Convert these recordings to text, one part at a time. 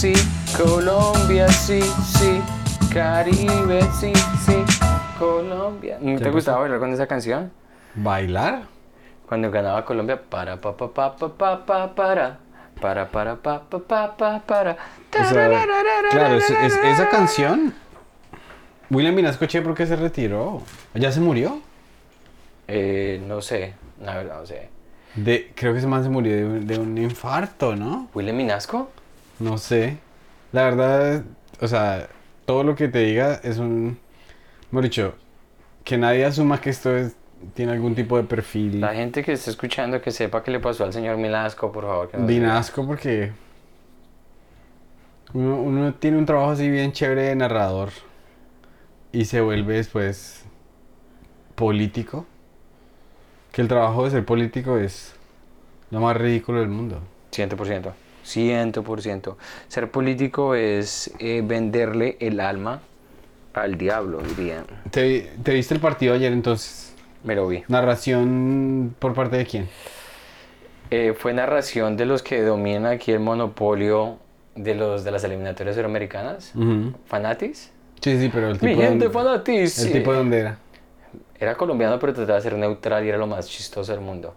sí, Colombia, sí, sí, Caribe, sí, sí, Colombia. ¿No te pasó? gustaba bailar con esa canción? ¿Bailar? Cuando ganaba Colombia, para pa pa pa pa pa pa para, para para pa pa pa pa para. O sea, claro, es- es- esa canción. William Vinasco Che, ¿por qué se retiró? ¿Ya se murió? Eh, no sé, la verdad no sé. De, creo que ese man se murió de, de un infarto, ¿no? ¿William Minasco? No sé. La verdad, o sea, todo lo que te diga es un. Mejor dicho, que nadie asuma que esto es, tiene algún tipo de perfil. La gente que está escuchando que sepa qué le pasó al señor Minasco, por favor. que. Vinasco porque uno, uno tiene un trabajo así bien chévere de narrador y se vuelve después político. Que el trabajo de ser político es lo más ridículo del mundo. 100%. 100%. Ser político es eh, venderle el alma al diablo, dirían. ¿Te, te viste el partido ayer entonces? Me lo vi. ¿Narración por parte de quién? Eh, fue narración de los que dominan aquí el monopolio de los de las eliminatorias suramericanas. Ujú. ¿Fanatis? Sí, sí, pero el Mi tipo, gente Fanatis. el sí. tipo de dónde era. Era colombiano, pero trataba de ser neutral y era lo más chistoso del mundo.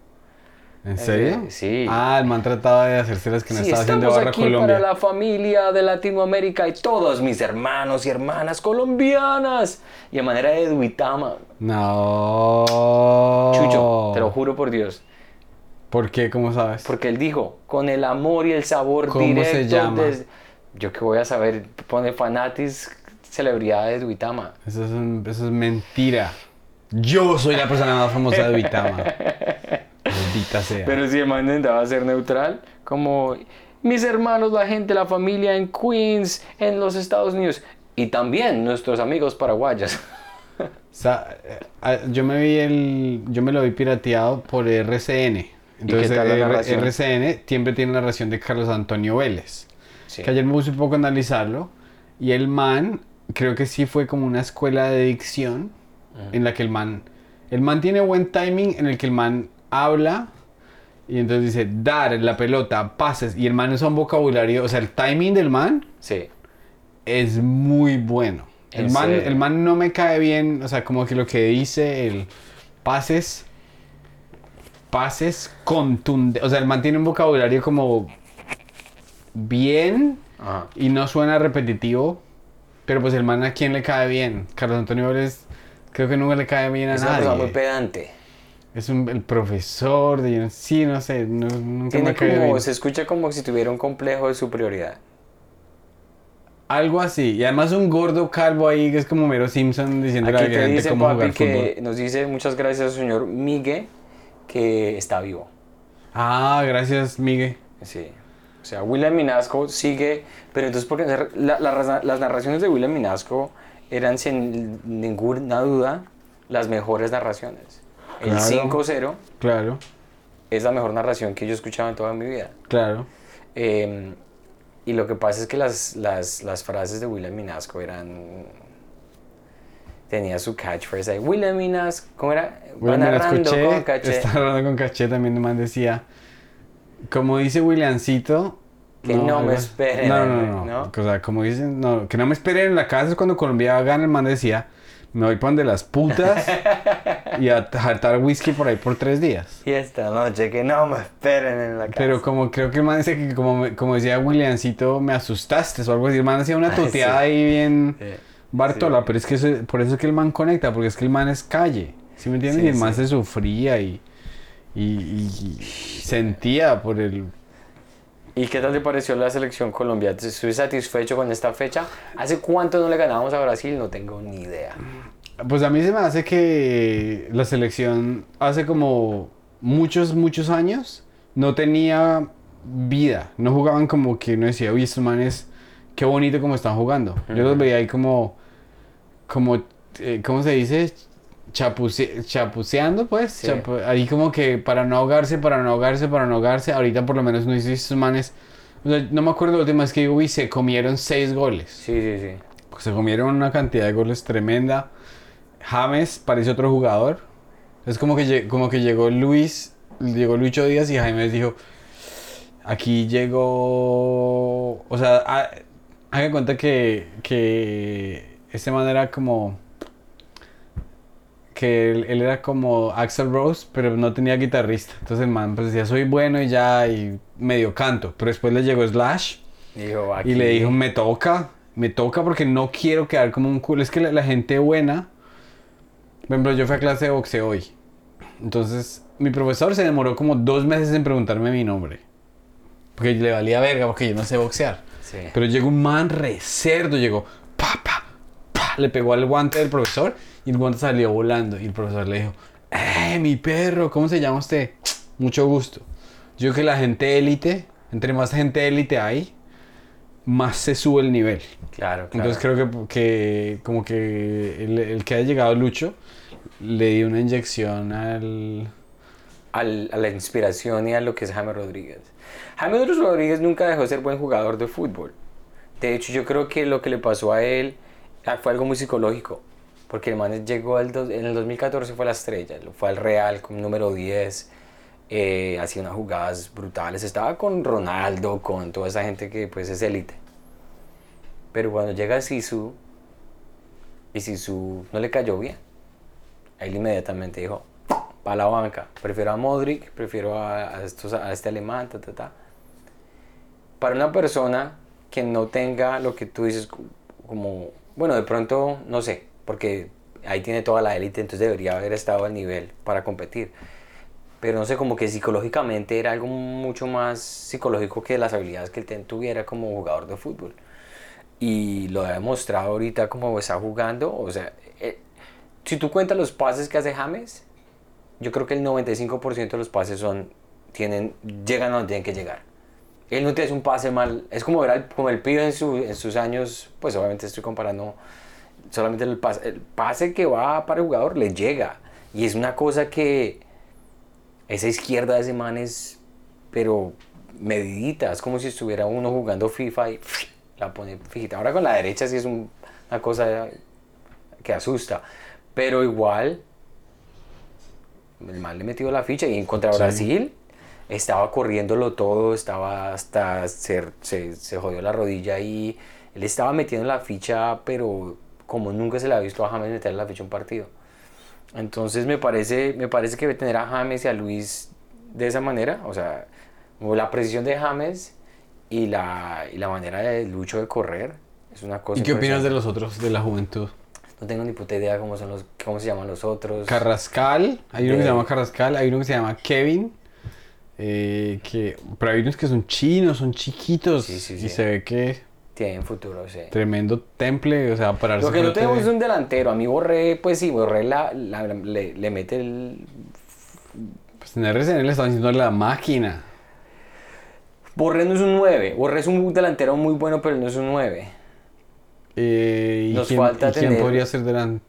¿En serio? Eh, sí. Ah, el man trataba de hacerse las que no Sí, estaba haciendo barra aquí Colombia. para la familia de Latinoamérica y todos mis hermanos y hermanas colombianas. Y a manera de Duitama. No. Chucho, te lo juro por Dios. ¿Por qué? ¿Cómo sabes? Porque él dijo, con el amor y el sabor ¿Cómo directo. se llama? Yo que voy a saber, pone fanatis, celebridades de Duitama. Eso es, un- eso es mentira. Yo soy la persona más famosa de Vitama. Maldita sea. Pero si el man intentaba ser neutral, como mis hermanos, la gente, la familia en Queens, en los Estados Unidos. Y también nuestros amigos paraguayos. O sea, eh, ah, yo me vi el. Yo me lo vi pirateado por RCN. Entonces, qué tal la R- narración? RCN siempre tiene narración de Carlos Antonio Vélez. Sí. Que ayer me puse un poco a analizarlo. Y el man, creo que sí fue como una escuela de dicción. En la que el man. El man tiene buen timing en el que el man habla. Y entonces dice, dar la pelota, pases. Y el man usa un vocabulario. O sea, el timing del man Sí. es muy bueno. El ¿En man, serio? el man no me cae bien, o sea, como que lo que dice, el pases, pases contundentes, o sea, el man tiene un vocabulario como bien Ajá. y no suena repetitivo, pero pues el man a quién le cae bien. Carlos Antonio Vélez creo que nunca le cae bien a Es una persona muy nadie. pedante. Es un, el profesor de, sí, no sé, no- nunca Tiene me como, bien. se escucha como si tuviera un complejo de superioridad. Algo así, y además un gordo calvo ahí que es como Mero Simpson diciendo a la Aquí te gente dice cómo papi jugar que fútbol. nos dice muchas gracias señor Migue que está vivo. Ah, gracias, Miguel. Sí. O sea, William Minasco sigue, pero entonces porque la- la- las narraciones de William Minasco eran sin ninguna duda las mejores narraciones. El Claro. 5-0 Claro, es la mejor narración que yo he escuchado en toda mi vida. claro. Eh, y lo que pasa es que las, las, las frases de William Minasco eran... Tenía su catchphrase ahí. William Minasco, ¿cómo era? Va William la narrando escuché, con caché. está narrando con caché, también man decía, como dice Williamcito... Que no me esperen, No, no, no, ¿no? O sea, como dicen, no, que no me esperen en la casa es cuando Colombia gana, el man decía, me voy para donde las putas y a hartar whisky por ahí por tres días. Y esta noche que no me esperen en la casa. Pero como creo que el man dice que como, me- como decía Williamcito, me asustaste o algo así, el man hacía una Ay, tuteada sí. ahí bien... Sí. Bartola, Sí. pero es que eso- por eso es que el man conecta, porque es que el man es calle, ¿sí me entiendes? Sí, y el man se sufría y, y, y- y sentía por el... ¿Y qué tal te pareció la selección Colombia? ¿Estuviste satisfecho con esta fecha? ¿Hace cuánto no le ganábamos a Brasil? No tengo ni idea. Pues a mí se me hace que la selección hace como muchos, muchos años no tenía vida, no jugaban como que uno decía, uy, estos manes, qué bonito como están jugando. Yo los veía ahí como, como, eh, ¿cómo se dice? Chapuce- chapuceando, pues, Sí. chapu- ahí como que para no ahogarse, para no ahogarse, para no ahogarse. Ahorita por lo menos no dice estos manes, o sea, no me acuerdo la última vez que digo, uy, se comieron seis goles. Sí, sí, sí. Se comieron una cantidad de goles tremenda. James parece otro jugador. Es como que, como que llegó Luis, llegó Lucho Díaz y James dijo, aquí llegó o sea, ha- hagan cuenta que, que este man era como, que él, él era como Axel Rose, pero no tenía guitarrista. Entonces el man pues decía, soy bueno y ya, y medio canto. Pero después le llegó Slash Dijo, y le dijo, me toca, me toca porque no quiero quedar como un culo. Es que la, la gente buena, por ejemplo, yo fui a clase de boxeo hoy. Entonces, mi profesor se demoró como dos meses en preguntarme mi nombre. Porque le valía verga, porque yo no sé boxear. Sí. Pero llegó un man re cerdo, llegó, pa, pa, pa, le pegó al guante del profesor y el guante salió volando. Y el profesor le dijo, ¡eh, mi perro! ¿Cómo se llama usted? Mucho gusto. Yo creo que la gente élite, entre más gente élite hay, más se sube el nivel. Claro, claro. Entonces creo que, que como que el, el que haya llegado Lucho le dio una inyección al... al- a la inspiración y a lo que es James Rodríguez. James Rodríguez nunca dejó de ser buen jugador de fútbol. De hecho, yo creo que lo que le pasó a él ah, fue algo muy psicológico. Porque el man llegó al en el 2014 fue la estrella, fue al Real como número 10, eh, hacía unas jugadas brutales, estaba con Ronaldo, con toda esa gente que pues es élite. Pero cuando llega Sisu, y Sisu no le cayó bien, él inmediatamente dijo, para la banca, prefiero a Modric, prefiero a, a estos, a este alemán, ta, ta, ta. Para una persona que no tenga lo que tú dices como, bueno, de pronto, no sé, porque ahí tiene toda la élite, entonces debería haber estado al nivel para competir. Pero no sé, como que psicológicamente era algo mucho más psicológico que las habilidades que él tuviera como jugador de fútbol. Y lo ha demostrado ahorita como está jugando. O sea, si tú cuentas los pases que hace James, yo creo que el 95% de los pases son, tienen, llegan a donde tienen que llegar. Él no te hace un pase mal. Es como ver al- como el pibe en, su- en sus años, pues obviamente estoy comparando solamente el pase, el pase que va para el jugador le llega. Y es una cosa que esa izquierda de ese man es, pero medidita. Es como si estuviera uno jugando FIFA y la pone fijita. Ahora con la derecha sí es un- una cosa que asusta. Pero igual, el man le metió la ficha y en contra Sí. Brasil estaba corriéndolo todo, estaba hasta se, se, se jodió la rodilla y él estaba metiendo la ficha, pero como nunca se le ha visto a James meter la ficha en un partido. Entonces me parece, me parece que tener a James y a Luis de esa manera, o sea, la precisión de James y la, y la manera de Lucho de correr, es una cosa ¿Y qué opinas de los otros de la juventud? No tengo ni puta idea cómo, son los, cómo se llaman los otros. Carrascal, hay uno que se llama Carrascal, hay uno que se llama Kevin, eh, que, pero hay unos que son chinos, son chiquitos Sí, sí, y sí. se ve que Tienen futuro, sí. tremendo temple, o sea, pararse Lo que no tenemos es un delantero. A mí Borré, pues sí, Borré la, la- le, le mete el... Pues en RCN le están diciendo la máquina. Borré no es un 9. Borré es un delantero muy bueno, pero no es un 9. Eh, ¿y Nos quién, falta y quién tener- podría ser delante?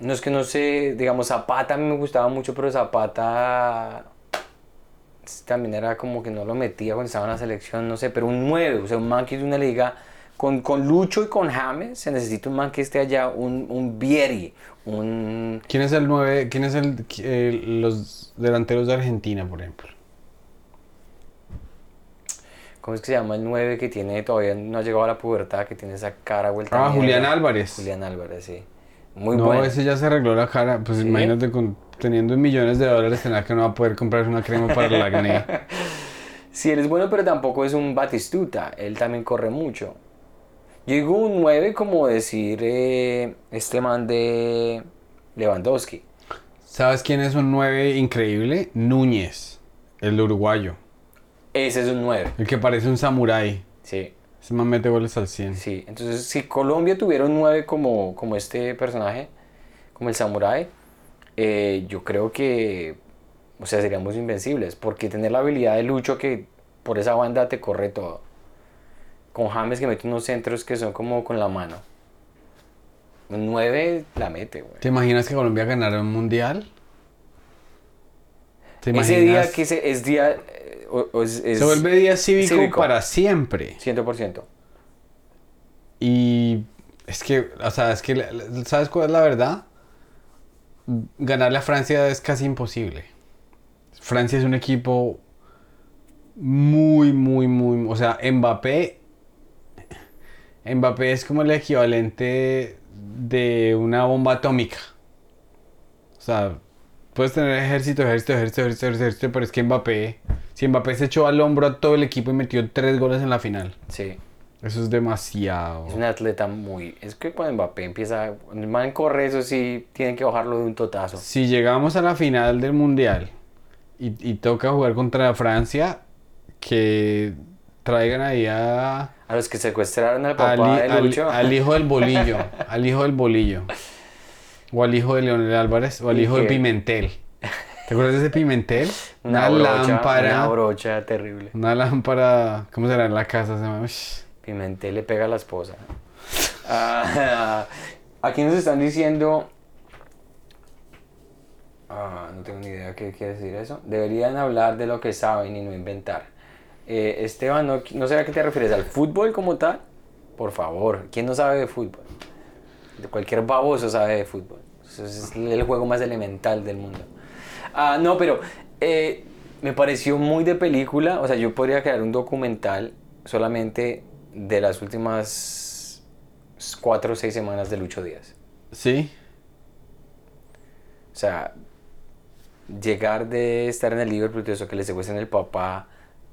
No es que no sé, digamos, Zapata a mí me gustaba mucho, pero Zapata también era como que no lo metía cuando estaba en la selección, no sé, pero un 9, o sea, un man que de una liga con, con Lucho y con James, se necesita un man que esté allá, un, un Vieri, un... ¿Quién es el 9? ¿Quién es el, eh, los delanteros de Argentina, por ejemplo? ¿Cómo es que se llama el 9 que tiene, todavía no ha llegado a la pubertad, que tiene esa cara vuelta Ah? Julián Álvarez. Julián Álvarez, sí. Muy no, bueno. ese ya se arregló la cara. Pues ¿Sí? imagínate con, teniendo millones de dólares, tener que no va a poder comprar una crema para el acné. Sí, él es bueno, pero tampoco es un Batistuta. Él también corre mucho. Yo digo un 9 como decir eh, este man de Lewandowski. ¿Sabes quién es un 9 increíble? Núñez, el uruguayo. Ese es un 9. El que parece un samurái. Sí, Ese man mete goles al 100. sí. Entonces, si Colombia tuviera un 9 como, como este personaje, como el Samurai, eh, yo creo que, o sea, seríamos invencibles. Porque tener la habilidad de Lucho que por esa banda te corre todo. Con James que mete unos centros que son como con la mano. Un 9 la mete, güey. ¿Te imaginas que Colombia ganara un mundial? ¿Te Ese día que se- es día. eh, o- o es, es Se vuelve día cívico, cívico. para siempre. 100%. Y es que, o sea, es que, ¿sabes cuál es la verdad? Ganarle a Francia es casi imposible. Francia es un equipo muy, muy, muy, o sea, Mbappé Mbappé es como el equivalente de una bomba atómica. O sea, puedes tener ejército, ejército, ejército, ejército, ejército, pero es que Mbappé, si Mbappé se echó al hombro a todo el equipo y metió tres goles en la final. Sí. Eso es demasiado. Es un atleta muy... Es que cuando Mbappé empieza... Cuando el man corre, eso sí, tienen que bajarlo de un totazo. Si llegamos a la final del Mundial y, y toca jugar contra Francia, que traigan ahí a... A los que secuestraron al Al, papá hi- de al- Lucho. al hijo del bolillo, al hijo del bolillo. O al hijo de Leonel Álvarez, o al ¿Y hijo de? Pimentel. ¿Te acuerdas de ese Pimentel? una, Una, brocha, lámpara. Una brocha terrible. Una lámpara, ¿cómo será en la casa? Se. Pimentel le pega a la esposa. Ah, aquí nos están diciendo. Ah, no tengo ni idea qué quiere decir eso. Deberían hablar de lo que saben y no inventar. Eh, Esteban, ¿no, ¿no a qué te refieres? ¿Al fútbol como tal? Por favor, ¿quién no sabe de fútbol? De cualquier baboso sabe de fútbol. Es el juego más elemental del mundo. Ah, no, pero eh, me pareció muy de película. O sea, yo podría crear un documental solamente de las últimas cuatro o seis semanas de Lucho Díaz. Sí. O sea, llegar de estar en el Liverpool, eso que le secuestren el papá,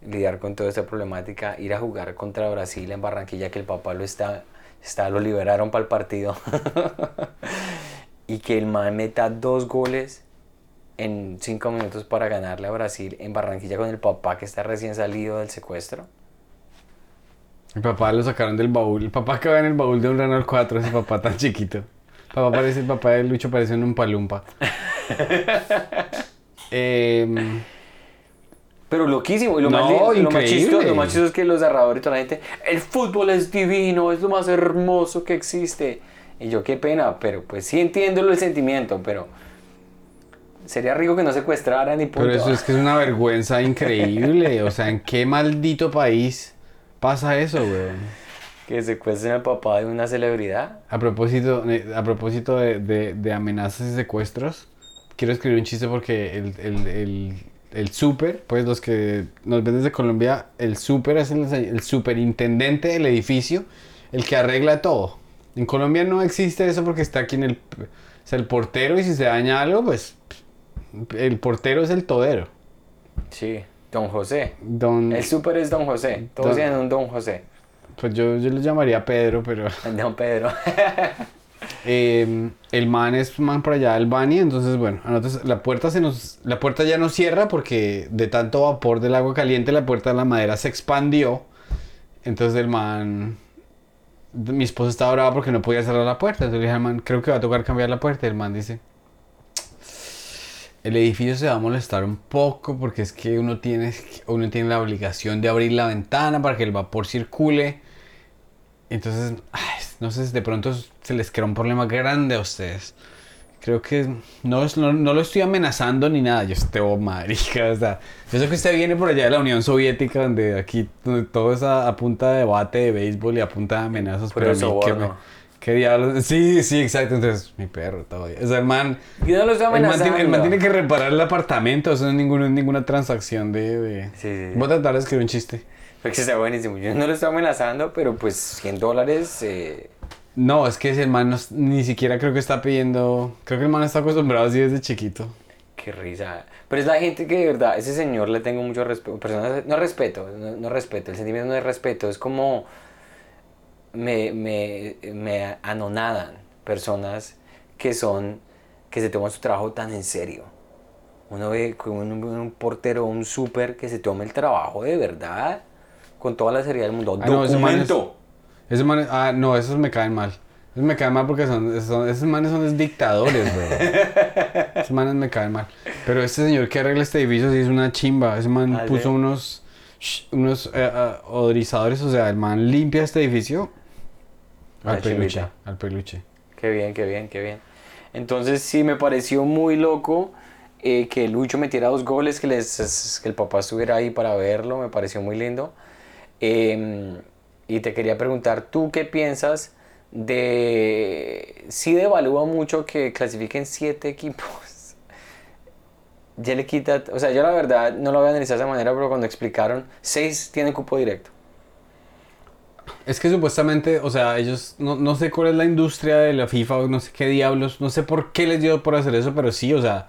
lidiar con toda esta problemática, ir a jugar contra Brasil en Barranquilla, que el papá lo está, está lo liberaron para el partido. y que el man meta dos goles en cinco minutos para ganarle a Brasil en Barranquilla con el papá que está recién salido del secuestro. El papá lo sacaron del baúl. El papá que va en el baúl de un Renault 4, ese papá tan chiquito. El papá parece, el papá de Lucho parece un palumpa. Em, Pero loquísimo, y lo, No, más, li- lo, más increíble. chistoso, lo más chistoso es que los narradores y toda la gente, el fútbol es divino, es lo más hermoso que existe. Y yo, qué pena, pero pues sí entiendo el sentimiento, pero sería rico que no secuestraran y punto. pero eso es que es una vergüenza increíble. O sea, ¿en qué maldito país pasa eso, weón? Que secuestren al papá de una celebridad. A propósito, eh, a propósito de, de- de amenazas y secuestros, quiero escribir un chiste porque el, el, el, el súper, pues los que nos ven desde Colombia, el súper es el, el superintendente del edificio, el que arregla todo. En Colombia no existe eso porque está aquí en el, o sea, el portero y si se daña algo, pues el portero es el todero. Sí, Don José. Don, El súper es Don José. Todos Don- tienen un Don José. pues yo, yo lo llamaría Pedro, pero... Don Pedro. Eh, el man es man por allá del Bani, entonces bueno, a la puerta se nos, la puerta ya no cierra porque de tanto vapor del agua caliente la puerta de la madera se expandió. Entonces el man, mi esposa estaba brava porque no podía cerrar la puerta. Entonces le dije al man, creo que va a tocar cambiar la puerta. El man dice, el edificio se va a molestar un poco porque es que uno tiene, uno tiene la obligación de abrir la ventana para que el vapor circule. Entonces, ay, no sé si de pronto se les crea un problema grande a ustedes. Creo que no, no, no lo estoy amenazando ni nada. Yo estoy oh, marica. O sea, yo sé que usted viene por allá de la Unión Soviética, donde aquí donde todo es a, a punta de debate de béisbol y a punta de amenazas. Puro pero a mí, ¿qué, soborno. me- qué diablos? Sí, sí, exacto. Entonces, mi perro todavía. O sea, el man. Yo no lo estoy El man, amenazando. tiene, el man tiene que reparar el apartamento. Eso no es ninguna, ninguna transacción de. de... Sí, sí, sí. Voy a tratar de escribir un chiste. Está buenísimo. Yo no lo estoy amenazando, pero pues 100 dólares. eh, No, es que ese man no- ni siquiera creo que está pidiendo. Creo que el man está acostumbrado así desde chiquito. Qué risa. Pero es la gente que de verdad, ese señor le tengo mucho respeto. Personas, no respeto, no, no respeto. El sentimiento no es respeto. Es como. Me, me, me anonadan personas que son. que se toman su trabajo tan en serio. Uno ve que un, un portero, un súper que se tome el trabajo de verdad. Con toda la seriedad del mundo. Ah, no, ese man es- Documento. Ese man, ah, no, esos me caen mal. Esos me caen mal porque son, son- esos manes son dictadores, bro. esos manes me caen mal. Pero este señor que arregla este edificio sí es una chimba. Ese man Ah, puso unos, unos eh, ah, odorizadores, o sea, el man limpia este edificio al peluche, chimbita. al peluche. Qué bien, qué bien, qué bien. Entonces sí me pareció muy loco eh, que Lucho metiera dos goles, que, les, que el papá estuviera ahí para verlo, me pareció muy lindo. Eh, y te quería preguntar, ¿tú qué piensas de... Sí devalúa mucho que clasifiquen siete equipos. Ya le quita, o sea, yo la verdad no lo voy a analizar de esa manera, pero cuando explicaron, seis tienen cupo directo. Es que supuestamente, o sea, ellos, no, no sé cuál es la industria de la FIFA, o no sé qué diablos, no sé por qué les dio por hacer eso, pero sí, o sea,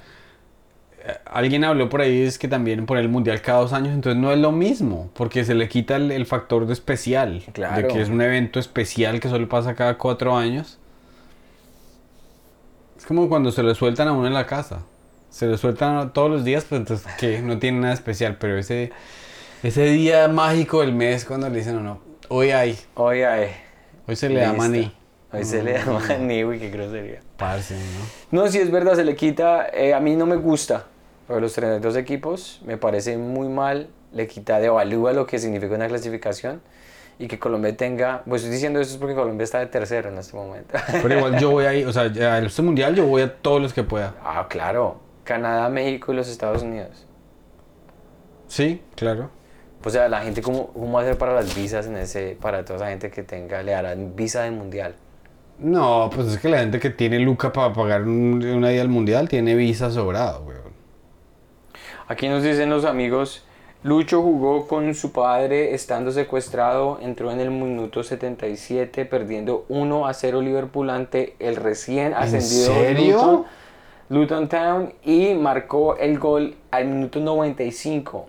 alguien habló por ahí, es que también por el Mundial cada dos años, entonces no es lo mismo, porque se le quita el, el factor de especial, de que es un evento especial que solo pasa cada cuatro años. Es como cuando se lo sueltan a uno en la casa. Se lo sueltan todos los días, pues entonces que no tiene nada especial, pero ese, ese día mágico del mes cuando le dicen a uno, hoy hay, Hoy hay. hoy se le da maní. Hoy se le da maní, uy, qué grosería. Parce, ¿no? No, sí es verdad, se le quita. eh, a mí no me gusta. Pero los 32 equipos me parece muy mal. Le quita, devalúa lo que significa una clasificación. Y que Colombia tenga. Pues estoy diciendo eso es porque Colombia está de tercero en este momento. Pero igual yo voy ahí, o sea, a este mundial yo voy a todos los que pueda. ah, claro. Canadá, México y los Estados Unidos. Sí, claro. O sea, la gente, ¿cómo, cómo va a hacer para las visas en ese. Para toda esa gente que tenga. Le harán visa del mundial. No, pues es que la gente que tiene Luca para pagar un- una ida al mundial tiene visa sobrado, weón. Aquí nos dicen los amigos, Lucho jugó con su padre estando secuestrado, entró en el minuto 77 perdiendo 1 a 0 Liverpool ante el recién ascendido serio? Luton, Luton Town y marcó el gol al minuto 95.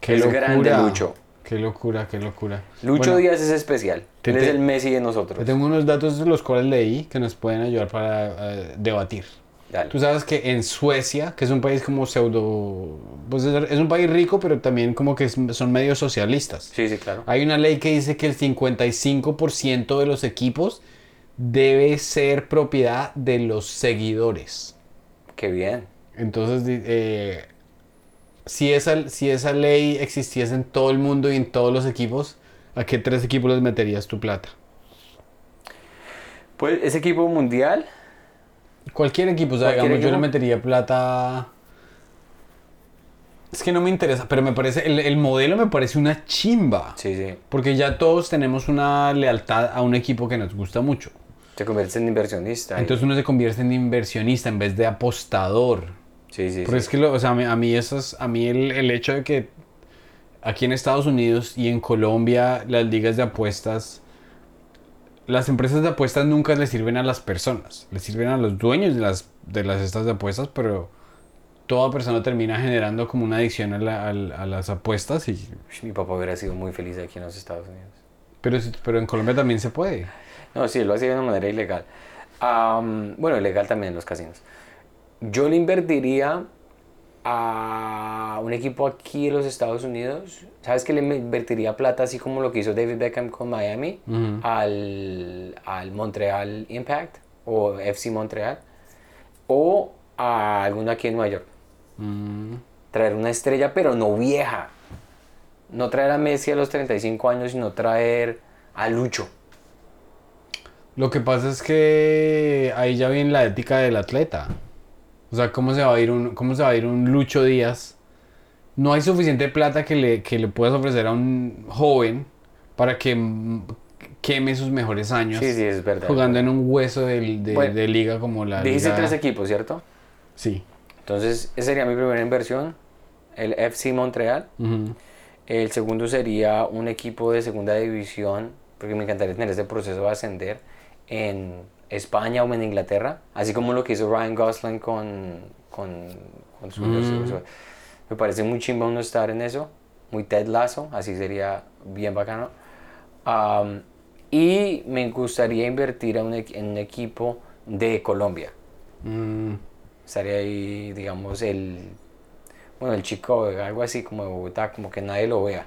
Qué Es locura. grande Lucho. Qué locura, qué locura. Lucho Bueno, Díaz es especial. te- Él es el Messi de nosotros. tengo unos datos de los cuales leí que nos pueden ayudar para eh, debatir. Dale. Tú sabes que en Suecia, que es un país como pseudo... Pues es un país rico, pero también como que son medio socialistas. Sí, sí, claro. Hay una ley que dice que el 55% de los equipos debe ser propiedad de los seguidores. Qué bien. Entonces, eh, si, esa, si esa ley existiese en todo el mundo y en todos los equipos, ¿a qué tres equipos les meterías tu plata? Pues ese equipo mundial, Cualquier equipo, o sea, digamos, yo le metería plata... Es que no me interesa, pero me parece, el, el modelo me parece una chimba. sí, sí. Porque ya todos tenemos una lealtad a un equipo que nos gusta mucho. Te conviertes en inversionista. y- Entonces uno se convierte en inversionista en vez de apostador. sí, sí, Pero sí. es que, lo- o sea, a mí, a mí, eso es- a mí el, el hecho de que aquí en Estados Unidos y en Colombia las ligas de apuestas, las empresas de apuestas nunca le sirven a las personas, le sirven a los dueños de las, de las estas de apuestas, pero toda persona termina generando como una adicción a, la- a las apuestas. Y, Mi papá hubiera sido muy feliz aquí en los Estados Unidos. pero, pero en Colombia también se puede. No, sí, lo hacía de una manera ilegal. Am, bueno, ilegal también en los casinos. Yo le invertiría a un equipo aquí en los Estados Unidos. ¿Sabes que le invertiría plata así como lo que hizo David Beckham con Miami al, al Montreal Impact o FC Montreal? O a alguno aquí en Nueva York. Mm. Traer una estrella, pero no vieja. No traer a Messi a los 35 años, sino traer a Lucho. Lo que pasa es que ahí ya viene la ética del atleta. O sea, ¿cómo se va a ir un, cómo se va a ir un Lucho Díaz? No hay suficiente plata que le, que le puedas ofrecer a un joven para que queme sus mejores años Sí, sí, es verdad. jugando en un hueso de, Bueno, de liga como la Dijiste liga- tres equipos, ¿cierto? Sí. Entonces, esa sería mi primera inversión, el FC Montreal. El segundo sería un equipo de segunda división, porque me encantaría tener ese proceso de ascender en España o en Inglaterra, así como lo que hizo Ryan Gosling con, con, con su, Mm. su- Me parece muy chimba uno estar en eso, muy Ted Lasso, así sería bien bacano. Am, y me gustaría invertir un en un equipo de Colombia. Mm. Estaría ahí, digamos, el. Bueno, el chico, algo así como de Bogotá, como que nadie lo vea.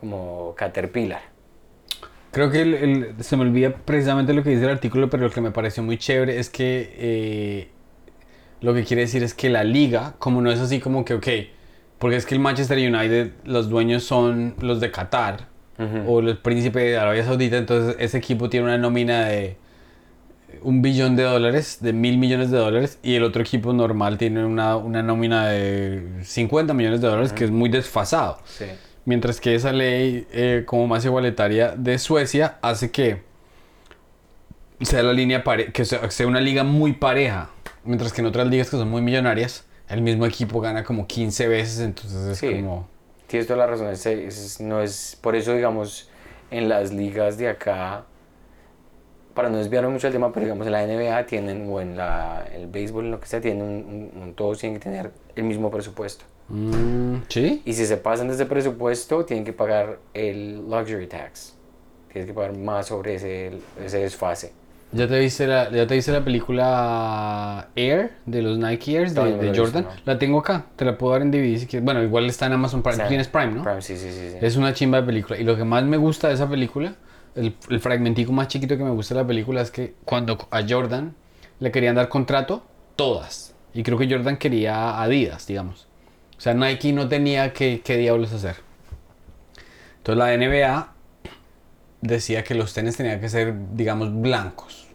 Como Caterpillar. Creo que el- el- se me olvida precisamente lo que dice el artículo, pero lo que me pareció muy chévere es que eh, lo que quiere decir es que la liga, como no es así como que, ok, porque es que el Manchester United, los dueños son los de Qatar o el príncipe de Arabia Saudita, entonces ese equipo tiene una nómina de un billón de dólares, de mil millones de dólares, y el otro equipo normal tiene una, una nómina de 50 millones de dólares, que es muy desfasado. Sí. Mientras que esa ley, eh, como más igualitaria de Suecia, hace que sea la línea pare que sea, una liga muy pareja. Mientras que en otras ligas que son muy millonarias, el mismo equipo gana como 15 veces, entonces es Sí. como... Tienes toda la razón. no es, por eso, digamos, en las ligas de acá, para no desviarme mucho del tema, pero digamos en la NBA tienen, o en la, el béisbol, en lo que sea, tienen un, un- un- todos tienen que tener el mismo presupuesto. Mm, ¿Sí? Y si se pasan de ese presupuesto, tienen que pagar el luxury tax. Tienes que pagar más sobre ese, ese desfase. ¿Ya te viste la, ya te viste la película Air de los Nike Airs de, Jordan? visto, no. La tengo acá, te la puedo dar en DVD si quieres. Bueno, igual está en Amazon Prime. Tienes Prime, ¿no? Prime, sí, sí, sí. sí. Es una chimba de película. Y lo que más me gusta de esa película, el, el fragmentico más chiquito que me gusta de la película es que cuando a Jordan le querían dar contrato, todas. Y creo que Jordan quería a Adidas, digamos. O sea, Nike no tenía que, qué diablos hacer. Entonces la NBA decía que los tenis tenían que ser, digamos, blancos.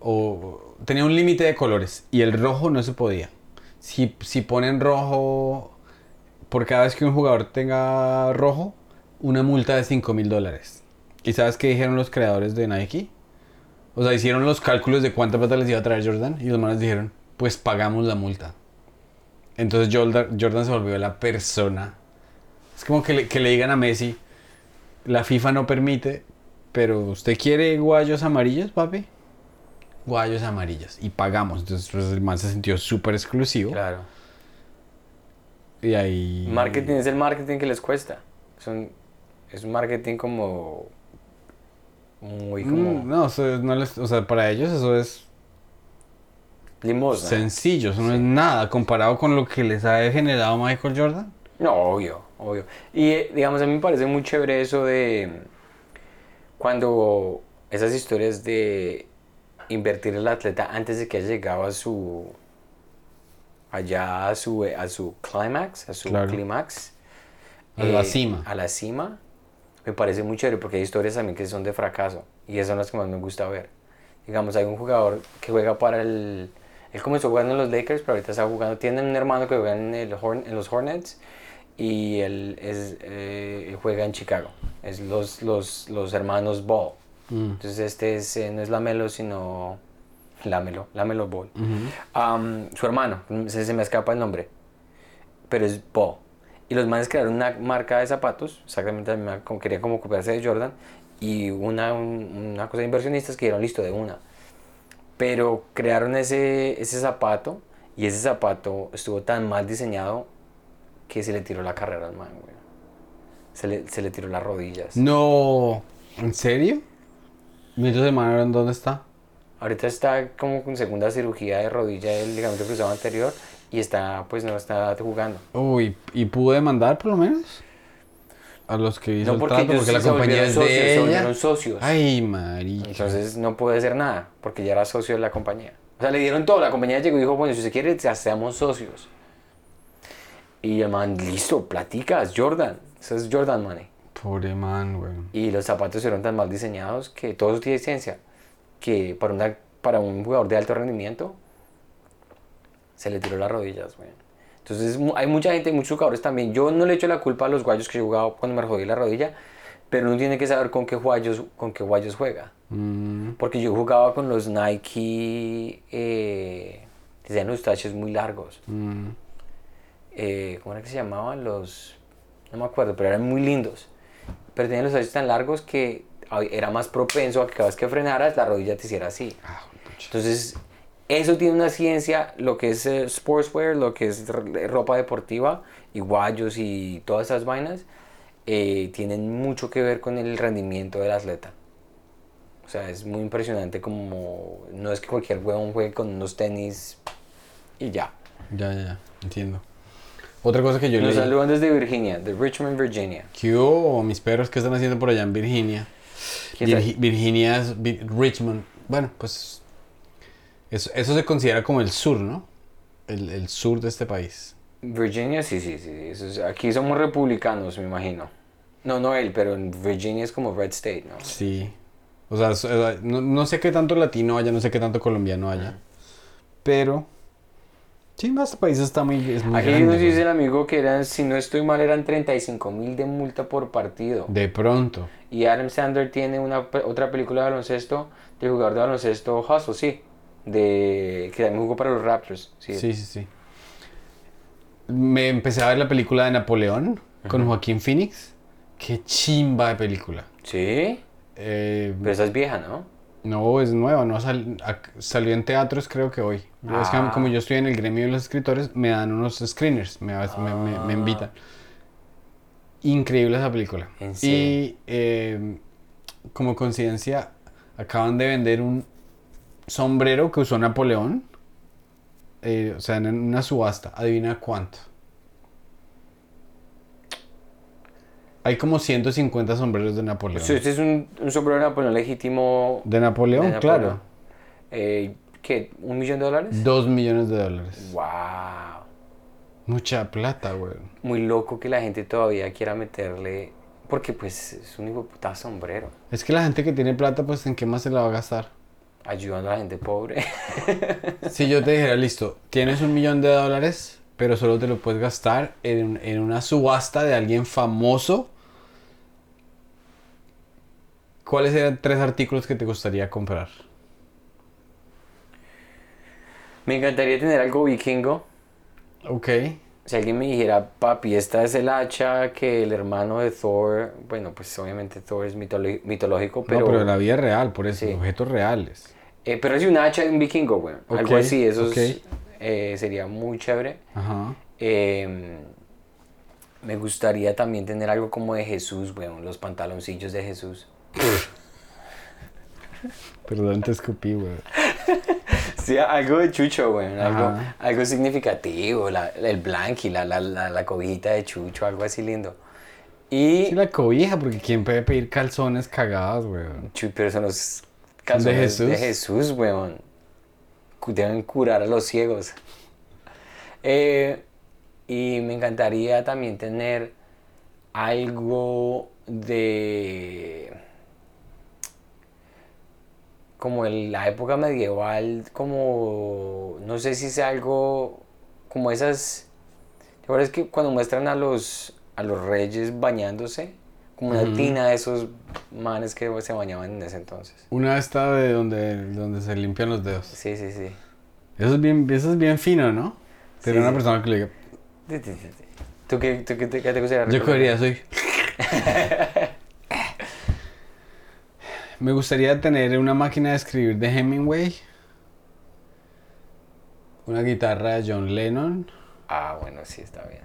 O tenía un límite de colores. Y el rojo no se podía. Si, si ponen rojo por cada vez que un jugador tenga rojo, una multa de 5 mil dólares. ¿Y sabes qué dijeron los creadores de Nike? O sea, hicieron los cálculos de cuánta plata les iba a traer Jordan y los manes dijeron, pues pagamos la multa. Entonces Jordan, Jordan se volvió la persona. Es como que le, que le digan a Messi, la FIFA no permite, pero ¿usted quiere guayos amarillos, papi? Guayos amarillos. Y pagamos. Entonces pues, el man se sintió súper exclusivo. Claro. Y ahí... Marketing es el marketing que les cuesta. Es un, es un marketing como. Muy como. Mm, No, eso es- no les- o sea, para ellos eso es limosna. sencillo, eso no es nada comparado con lo que les ha generado Michael Jordan. No, obvio, obvio. Y eh, digamos, a mí me parece muy chévere eso de cuando esas historias de invertir en el atleta antes de que haya llegado a su allá a su a su climax, a su Claro. clímax, A la cima. a la cima, me parece muy chévere porque hay historias también que son de fracaso y esas son las que más me gusta ver. Digamos, hay un jugador que juega para el él comenzó jugando en los Lakers, pero ahorita está jugando. Tiene un hermano que juega en, el Horn- en los Hornets y él, es, eh, él juega en Chicago. Es los, los, los hermanos Ball. Mm. Entonces este es, eh, no es Lamelo, sino Lamelo, Lamelo Ball. Am, su hermano, se, se me escapa el nombre, pero es Ball. Y los manes crearon una marca de zapatos, exactamente la misma, como quería como copiarse de Jordan, y una, un- una cosa de inversionistas que dieron listo de una. Pero crearon ese, ese zapato y ese zapato estuvo tan mal diseñado que se le tiró la carrera al man, güey. Se le, se le tiró las rodillas. No, ¿en serio? ¿Y entonces el man ahora en dónde está? Ahorita está como con segunda cirugía de rodilla del ligamento cruzado anterior y está, pues no está jugando. Uy, ¿y pudo demandar por lo menos? A los que hizo No el porque trato, ellos porque la se compañía es socios, se de ella. volvieron socios. Ay, marica. Entonces no puede hacer nada porque ya era socio de la compañía. O sea, le dieron todo. La compañía llegó y dijo, bueno, si usted quiere, ya seamos socios. Y el man, listo, platicas, Jordan. Eso es Jordan Money. Pobre man, güey. Y los zapatos fueron tan mal diseñados que todo eso tiene ciencia. Que para, una, para un jugador de alto rendimiento se le tiró las rodillas, güey. Entonces hay mucha gente, muchos jugadores también. Yo no le echo la culpa a los guayos que yo jugaba cuando me jodí la rodilla, pero uno tiene que saber con qué guayos, con qué guayos juega. Mm, Porque yo jugaba con los Nike, eh, que tenían los taches muy largos. mm. Eh, ¿Cómo era que se llamaban? Los... No me acuerdo, pero eran muy lindos. Pero tenían los taches tan largos que era más propenso a que cada vez que frenaras la rodilla te hiciera así. Ah. Entonces, eso tiene una ciencia, lo que es eh, sportswear, lo que es r- ropa deportiva, y guayos y todas esas vainas, eh, tienen mucho que ver con el rendimiento del atleta. O sea, es muy impresionante como no es que cualquier huevón juegue con unos tenis y ya. Ya, ya, ya, entiendo. Otra cosa que yo Nos leí. saludan desde Virginia, de Richmond, Virginia. ¿Qué hubo, mis perros? ¿Qué están haciendo por allá en Virginia? Virginia es Richmond. Bueno, pues eso, eso se considera como el sur, ¿no? El, el sur de este país. Virginia, sí, sí, sí. eso es- aquí somos republicanos, me imagino. No, no él, pero en Virginia es como Red State, ¿no? Sí. O sea, eh, no, no sé qué tanto latino haya, no sé qué tanto colombiano haya. Pero... Sí, este país está muy, es muy Aquí grande, nos dice el amigo que eran, si no estoy mal, eran 35 mil de multa por partido. De pronto. Y Adam Sandler tiene una, otra película de baloncesto, del jugador de baloncesto Hustle, sí. De, que también jugó para los Raptors. Sí. Sí, sí, sí. Me empecé a ver la película de Napoleón con Joaquín Phoenix. Qué chimba de película. ¿Sí? Eh, Pero esa es vieja, ¿no? no, es nueva, no sal- salió en teatros creo que hoy. Es que Ah. como yo estoy en el gremio de los escritores, me dan unos screeners, me, me- me- me Ah. invitan. Increíble esa película. ¿En Y serio? eh, como coincidencia, acaban de vender un sombrero que usó Napoleón. eh, o sea, en una subasta. Adivina cuánto. Hay como 150 sombreros de Napoleón. Sí, Este es un, un sombrero de Napoleón legítimo. De Napoleón, de Napoleón. claro. Eh, ¿Qué? ¿Un millón de dólares? Dos millones de dólares. ¡Wow! Mucha plata, güey. Muy loco que la gente todavía quiera meterle. Porque, pues, es un hijo de puta sombrero. Es que la gente que tiene plata, pues, ¿en qué más se la va a gastar? Ayudando a la gente pobre. Si yo te dijera, listo, tienes un millón de dólares, pero solo te lo puedes gastar en, en una subasta de alguien famoso, ¿cuáles serían tres artículos que te gustaría comprar? Me encantaría tener algo vikingo. Ok. Si alguien me dijera, papi, esta es el hacha que el hermano de Thor. Bueno, pues obviamente Thor es mitológico, pero. no, pero en la vida real, por eso, Sí. objetos reales. Eh, pero es un hacha de un vikingo, güey. Algo así, eso eh, sería muy chévere. Ajá. Eh, me gustaría también tener algo como de Jesús, güey. Los pantaloncillos de Jesús. Perdón, te escupí, güey. Sí, algo de Chucho, güey. Algo, significativo. La, el blanqui, la, la, la, la cobijita de Chucho, algo así lindo. Y. Sí, la cobija, porque ¿quién puede pedir calzones cagados, güey? Chu- pero son los calzones de Jesús? Jesús, weón. Deben curar a los ciegos. Eh, y me encantaría también tener algo de. como en la época medieval, como. no sé si sea algo. como esas. ¿Te acuerdas que cuando muestran a los, a los reyes bañándose? Como una tina de esos manes que se bañaban en ese entonces. Una esta de donde, donde se limpian los dedos. Sí, sí, sí. Eso es bien, eso es bien fino, ¿no? Sí, una sí. persona que le diga. ¿Tú qué, tú qué te, qué te gustaría Yo cogería soy. Me gustaría tener una máquina de escribir de Hemingway. Una guitarra de John Lennon. Ah, bueno, sí, está bien.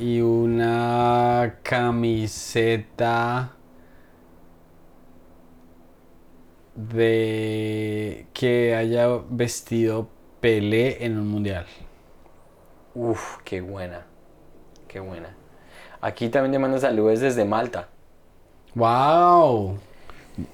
Y una camiseta de que haya vestido Pelé en un mundial. Uf, qué buena. Qué buena. Aquí también te mando saludos desde Malta. ¡Wow!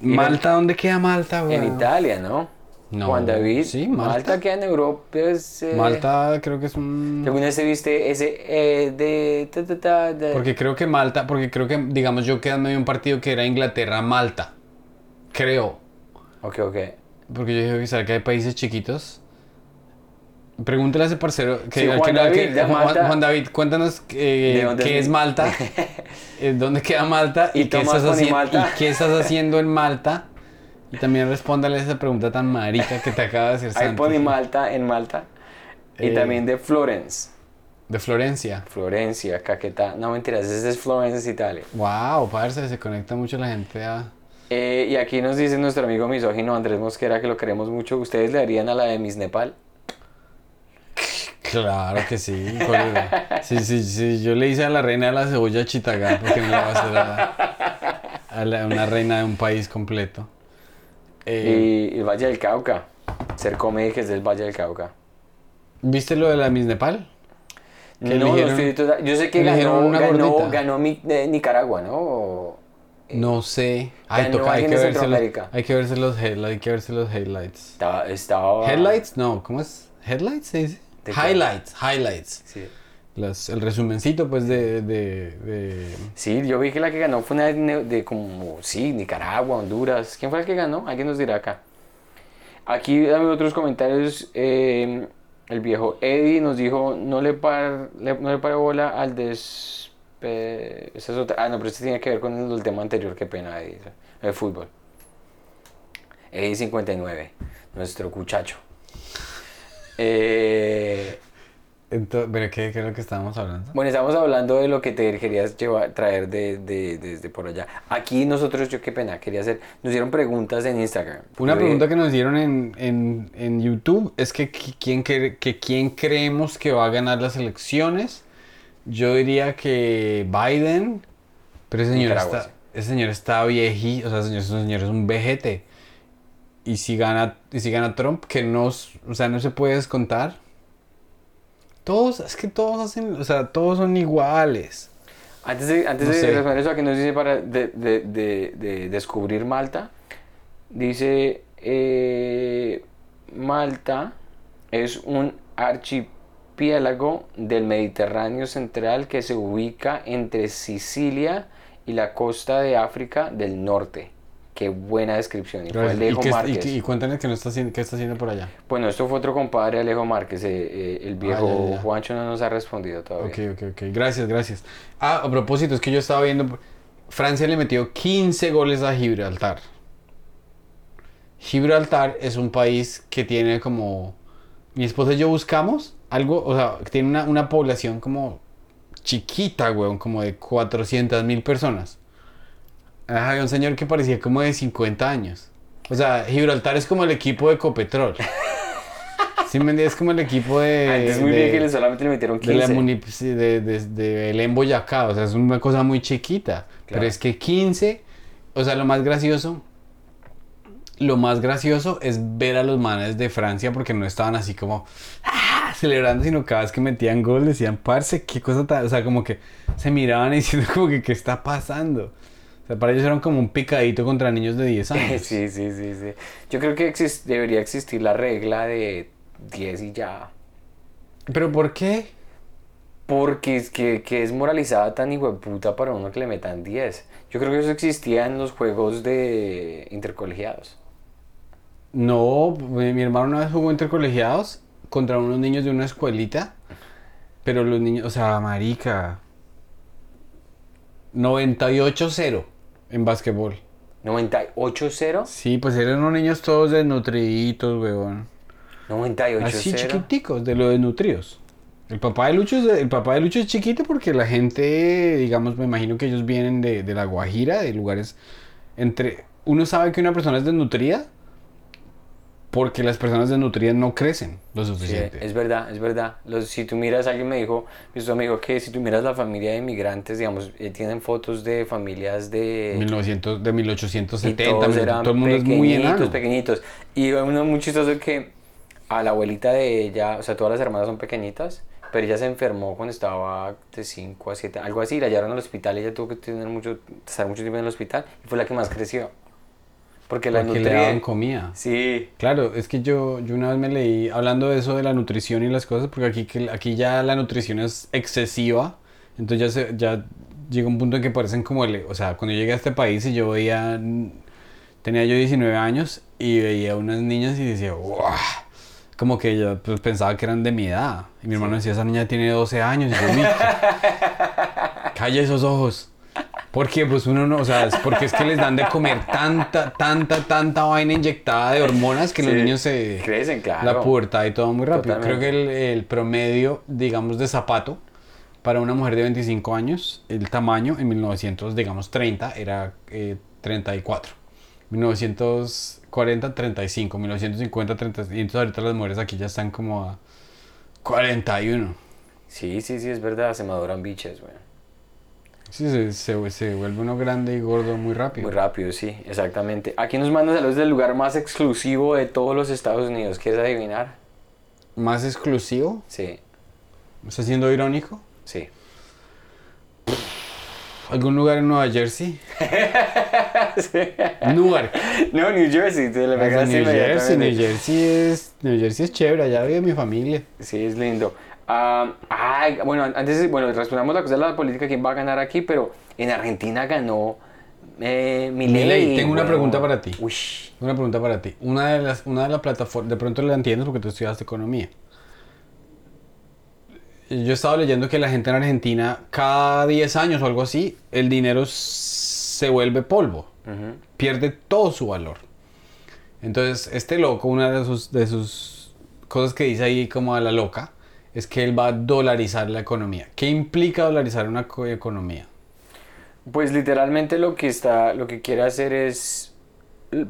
¿Malta? ¿Dónde queda Malta, güey? En Italia, ¿no? No, Juan David. sí, Malta. Malta. queda en Europa. Es, eh, Malta creo que es un... ¿Alguna vez te viste ese eh, de, ta, ta, ta, de- Porque creo que Malta, porque creo que, digamos, yo quedé en medio de un partido que era Inglaterra-Malta. Creo. Ok, ok. Porque yo dije que sabe que hay países chiquitos. Pregúntale a ese parcero que, Sí, al Juan que- al que- David, de Juan, Malta. Juan David, cuéntanos eh, ¿De dónde qué es? es Malta, dónde queda Malta y, Y qué, estás Malta. y qué estás haciendo en Malta. Y también respóndale esa pregunta tan marica que te acaba de hacer Santi. Pony Malta en Malta. Y Eh. también de Florence. De Florencia. Florencia, Caquetá. No mentiras, ese es Florence, Italia. Wow, parce, se conecta mucho la gente a... Eh, y aquí nos dice nuestro amigo misógino Andrés Mosquera que lo queremos mucho. ¿Ustedes le darían a la de Miss Nepal? Claro que sí. Sí, sí, sí. Yo le hice a la reina de la cebolla chitagá, porque no le va a hacer a, la- a la- una reina de un país completo. Eh, Y el Valle del Cauca. Ser que es del Valle del Cauca. ¿Viste lo de la Miss Nepal? No, no eligieron- estoy Yo sé que ganó, ganó, ganó mi- eh, Nicaragua, ¿no? O- No sé. Ay, toca, hay que, verse los, hay que verse los head- hay que verse los headlights. Estaba, estaba- ¿Headlights? No, ¿cómo es? ¿Headlights qué? Highlights, highlights. Sí. El resumencito, pues, de, de, Sí, yo vi que la que ganó fue una de, como, sí, Nicaragua, Honduras. ¿Quién fue el que ganó? Alguien nos dirá acá. Aquí dame otros comentarios. eh, el viejo Eddie nos dijo, no le par, no le pare bola al des... eh, esa es otra- Ah, no, pero este tiene que ver con el, el tema anterior, qué pena, Eddie, el fútbol. Eddie 59, nuestro cuchacho. Eh, Entonces, ¿pero qué, qué es lo que estábamos hablando? Bueno, estamos hablando de lo que te querías llevar, traer de, de- desde por allá. Aquí nosotros, yo qué pena, quería hacer, nos dieron preguntas en Instagram. Una Yo pregunta que nos dieron en, en, en YouTube es que, qui- quién, cre- que quién creemos que va a ganar las elecciones. Yo diría que Biden, pero ese señor, Nicaragua, está, sí. ese señor está viejito, o sea, ese señor, ese señor es un vejete. Y si gana, y si gana Trump, que no, o sea, no se puede descontar. Todos, es que todos hacen, o sea, todos son iguales. Antes de, antes No de responder eso, que nos dice para de, de- de- de descubrir Malta, dice, eh, Malta es un archipiélago del Mediterráneo central que se ubica entre Sicilia y la costa de África del norte. Qué buena descripción. Y fue. Y, Alejo y Márquez. que- y cuéntanos qué, no está haciendo, qué está haciendo por allá. Bueno, esto fue otro compadre Alejo Márquez. eh, eh, el viejo Ah, ya, ya. Juancho no nos ha respondido todavía. Ok, ok, ok. Gracias, gracias. Ah, a propósito, es que yo estaba viendo. Francia le metió 15 goles a Gibraltar. Gibraltar es un país que tiene como. Mi esposa y yo buscamos algo, o sea, tiene una, una población como chiquita, weón, como de 400 mil personas. Ah, Había un señor que parecía como de 50 años. O sea, Gibraltar es como el equipo de Ecopetrol. ¿Sí me? Es como el equipo de. Antes muy de- bien que le solamente le metieron de la 15. munip- sí, de, de, de Belén, Boyacá, o sea, es una cosa muy chiquita. Pero Claro. es que 15, o sea, lo más gracioso, lo más gracioso es ver a los manes de Francia porque no estaban así como "Ah", celebrando, sino cada vez que metían gol decían, parce, qué cosa tan, o sea, como que se miraban y diciendo como que, ¿qué está pasando? O sea, para ellos eran como un picadito contra niños de 10 años. Sí, sí, sí, sí. Yo creo que debería existir la regla de 10 y ya. ¿Pero por qué? Porque es que, que es moralizada tan puta para uno que le metan 10. Yo creo que eso existía en los juegos de intercolegiados. No, mi hermano una vez jugó intercolegiados contra unos niños de una escuelita. Pero los niños, o sea, marica. 98-0 en básquetbol. 98-0. Sí, pues eran unos niños todos desnutriditos, weón. 98-0. Así chiquiticos, de lo desnutridos. El papá de Lucho es, de- el papá de Lucho es chiquito porque la gente, digamos, me imagino que ellos vienen de, de la Guajira, de lugares entre... Uno sabe que una persona es desnutrida porque las personas desnutridas no crecen lo Sí, suficiente. es verdad, es verdad. Los, si tú miras, alguien me dijo, mi me dijo que si tú miras la familia de inmigrantes, digamos, eh, tienen fotos de familias de... 1900, de y 1870, todos eran todo el mundo es muy enano. pequeñitos. Y uno muy chistoso que a la abuelita de ella, o sea, todas las hermanas son pequeñitas, pero ella se enfermó cuando estaba de 5 a 7, algo así, la llevaron al hospital y ella tuvo que tener mucho, estar mucho tiempo en el hospital y fue la que más creció. Porque la Porque le daban comida. Sí, Claro, es que yo, yo una vez me leí hablando de eso de la nutrición y las cosas, porque aquí, aquí ya la nutrición es excesiva, entonces ya, se, ya llega un punto en que parecen como el, o sea, cuando yo llegué a este país y yo veía, tenía yo 19 años y veía unas niñas y decía, ¡guau! Como que yo pues, pensaba que eran de mi edad. Y mi hermano decía, esa niña tiene 12 años. Y yo, "Uy, calla esos ojos. Porque pues uno no, o sea, es porque es que les dan de comer tanta, tanta, tanta vaina inyectada de hormonas que los niños se... crecen, claro. La pubertad y todo muy rápido. Totalmente. Creo que el, el promedio, digamos, de zapato para una mujer de 25 años, el tamaño en 1900, digamos, 30 era eh, 34. 1940, 35. 1950, 35. Y entonces ahorita las mujeres aquí ya están como a 41. sí, sí, sí, es verdad, se maduran biches, güey. Sí, se, se, se vuelve uno grande y gordo muy rápido. Muy rápido, sí, exactamente. Aquí nos mandan saludos del lugar más exclusivo de todos los Estados Unidos. ¿Quieres adivinar? Más exclusivo. Sí, ¿Me está siendo irónico? sí. ¿Algún lugar en Nueva Jersey? Sí. Newark. No, New Jersey, te New Jersey. New Jersey es, New Jersey es chévere, allá vive mi familia. Sí, es lindo. Ah, ay, bueno, antes, bueno, respondamos la cosa de la política, quién va a ganar aquí, pero en Argentina ganó eh, Milei. Milei, tengo una weón. pregunta para ti. Uy, Una pregunta para ti. Una de las, una de las plataformas, de pronto la entiendes porque tú estudiaste economía. Yo he estado leyendo que la gente en Argentina, cada 10 años o algo así, el dinero se vuelve polvo. ujú, pierde todo su valor. Entonces, este loco, una de sus, de sus cosas que dice ahí como a la loca, es que él va a dolarizar la economía. ¿Qué implica dolarizar una co- economía? Pues literalmente lo que está, lo que quiere hacer es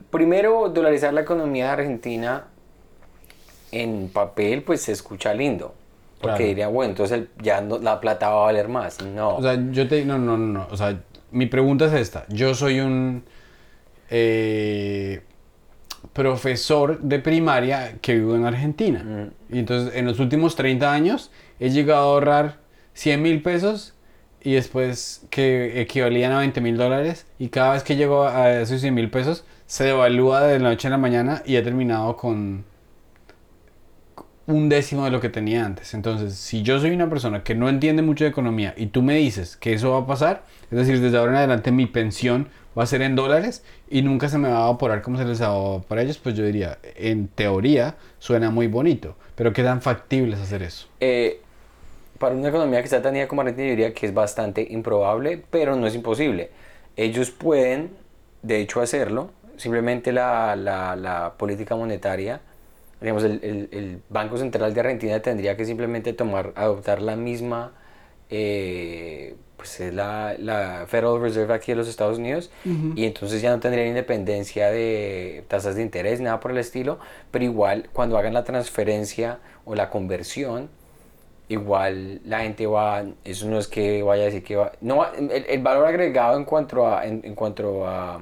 primero dolarizar la economía de Argentina en papel, pues se escucha lindo. Porque Claro. diría, bueno, entonces el- ya no- la plata va a valer más. No. O sea, yo te... No, no, no, no. O sea, mi pregunta es esta. Yo soy un eh, profesor de primaria que vivo en Argentina. Mm. Y entonces, en los últimos 30 años, he llegado a ahorrar 100 mil pesos y después que equivalían a 20 mil dólares. Y cada vez que llego a esos 100 mil pesos, se devalúa de la noche a la mañana y he terminado con un décimo de lo que tenía antes. Entonces, si yo soy una persona que no entiende mucho de economía y tú me dices que eso va a pasar, es decir, desde ahora en adelante mi pensión va a ser en dólares y nunca se me va a evaporar como se les evapora a ellos, pues yo diría, en teoría suena muy bonito, pero ¿qué tan factible es hacer eso? Eh, para una economía que está tan como Argentina, yo diría que es bastante improbable, pero no es imposible. Ellos pueden, de hecho, hacerlo. Simplemente la, la- política monetaria, digamos, el Banco Central de Argentina tendría que simplemente tomar, adoptar la misma, eh, pues es la, la Federal Reserve aquí de los Estados Unidos, y entonces ya no tendrían independencia de tasas de interés, nada por el estilo, pero igual cuando hagan la transferencia o la conversión, igual la gente va, eso no es que vaya a decir que va, no el, el valor agregado en cuanto a, en, en cuanto a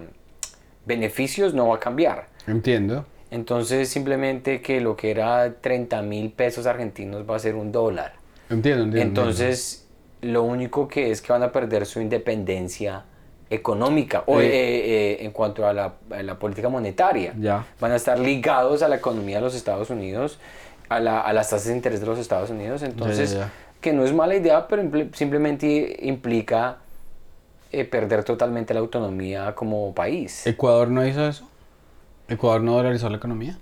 beneficios no va a cambiar. Entiendo. Entonces simplemente que lo que era 30 mil pesos argentinos va a ser un dólar. Entiendo, entiendo. Entonces lo único que es que van a perder su independencia económica o Eh. eh, eh, en cuanto a la, a la política monetaria. Ya. Van a estar ligados a la economía de los Estados Unidos, a, la- a las tasas de interés de los Estados Unidos. Entonces, ya. que no es mala idea, pero imple- simplemente implica eh, perder totalmente la autonomía como país. ¿Ecuador no hizo eso? ¿Ecuador no dolarizó la economía?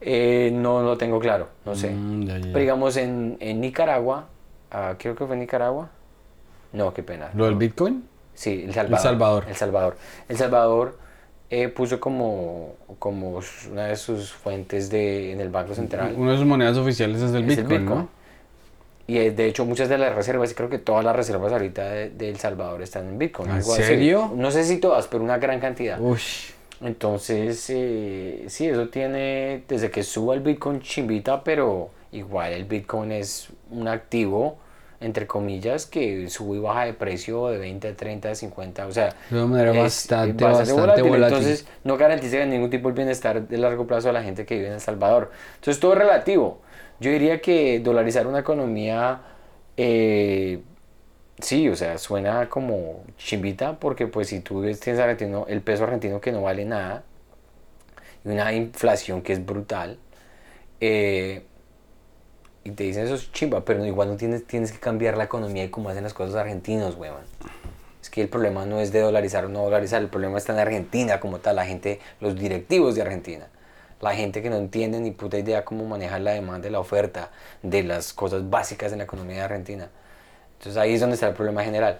Eh, no lo tengo claro, no sé. Mm, ya, ya, ya. Pero digamos en, en Nicaragua, ah, creo que fue Nicaragua. No, qué pena. ¿Lo del Bitcoin? Sí, El Salvador. Salvador. El Salvador. El Salvador eh, puso como, como una de sus fuentes de, en el Banco Central. Una de sus monedas oficiales es el es el Bitcoin, ¿no? Y eh, de hecho muchas de las reservas, y creo que todas las reservas ahorita de, de El Salvador están en Bitcoin. ¿En algo así. serio? No sé si todas, pero una gran cantidad. Ush. Entonces, eh, sí, eso tiene, desde que suba el Bitcoin chimbita, pero igual el Bitcoin es un activo, entre comillas, que sube y baja de precio de 20, 30, 50, o sea... De una manera es bastante, bastante volátil. Entonces, no garantiza ningún tipo de bienestar de largo plazo a la gente que vive en El Salvador. Entonces, todo es relativo. Yo diría que dolarizar una economía... eh, Sí, o sea, suena como chimbita porque pues si tú tienes argentino, el peso argentino que no vale nada y una inflación que es brutal eh, y te dicen eso es chimba, pero igual no tienes, tienes que cambiar la economía y cómo hacen las cosas argentinos, weón. Es que el problema no es de dolarizar o no dolarizar, el problema está en Argentina como tal, la gente, los directivos de Argentina. La gente que no entiende ni puta idea cómo manejar la demanda y la oferta de las cosas básicas en la economía de Argentina. Entonces ahí es donde está el problema general.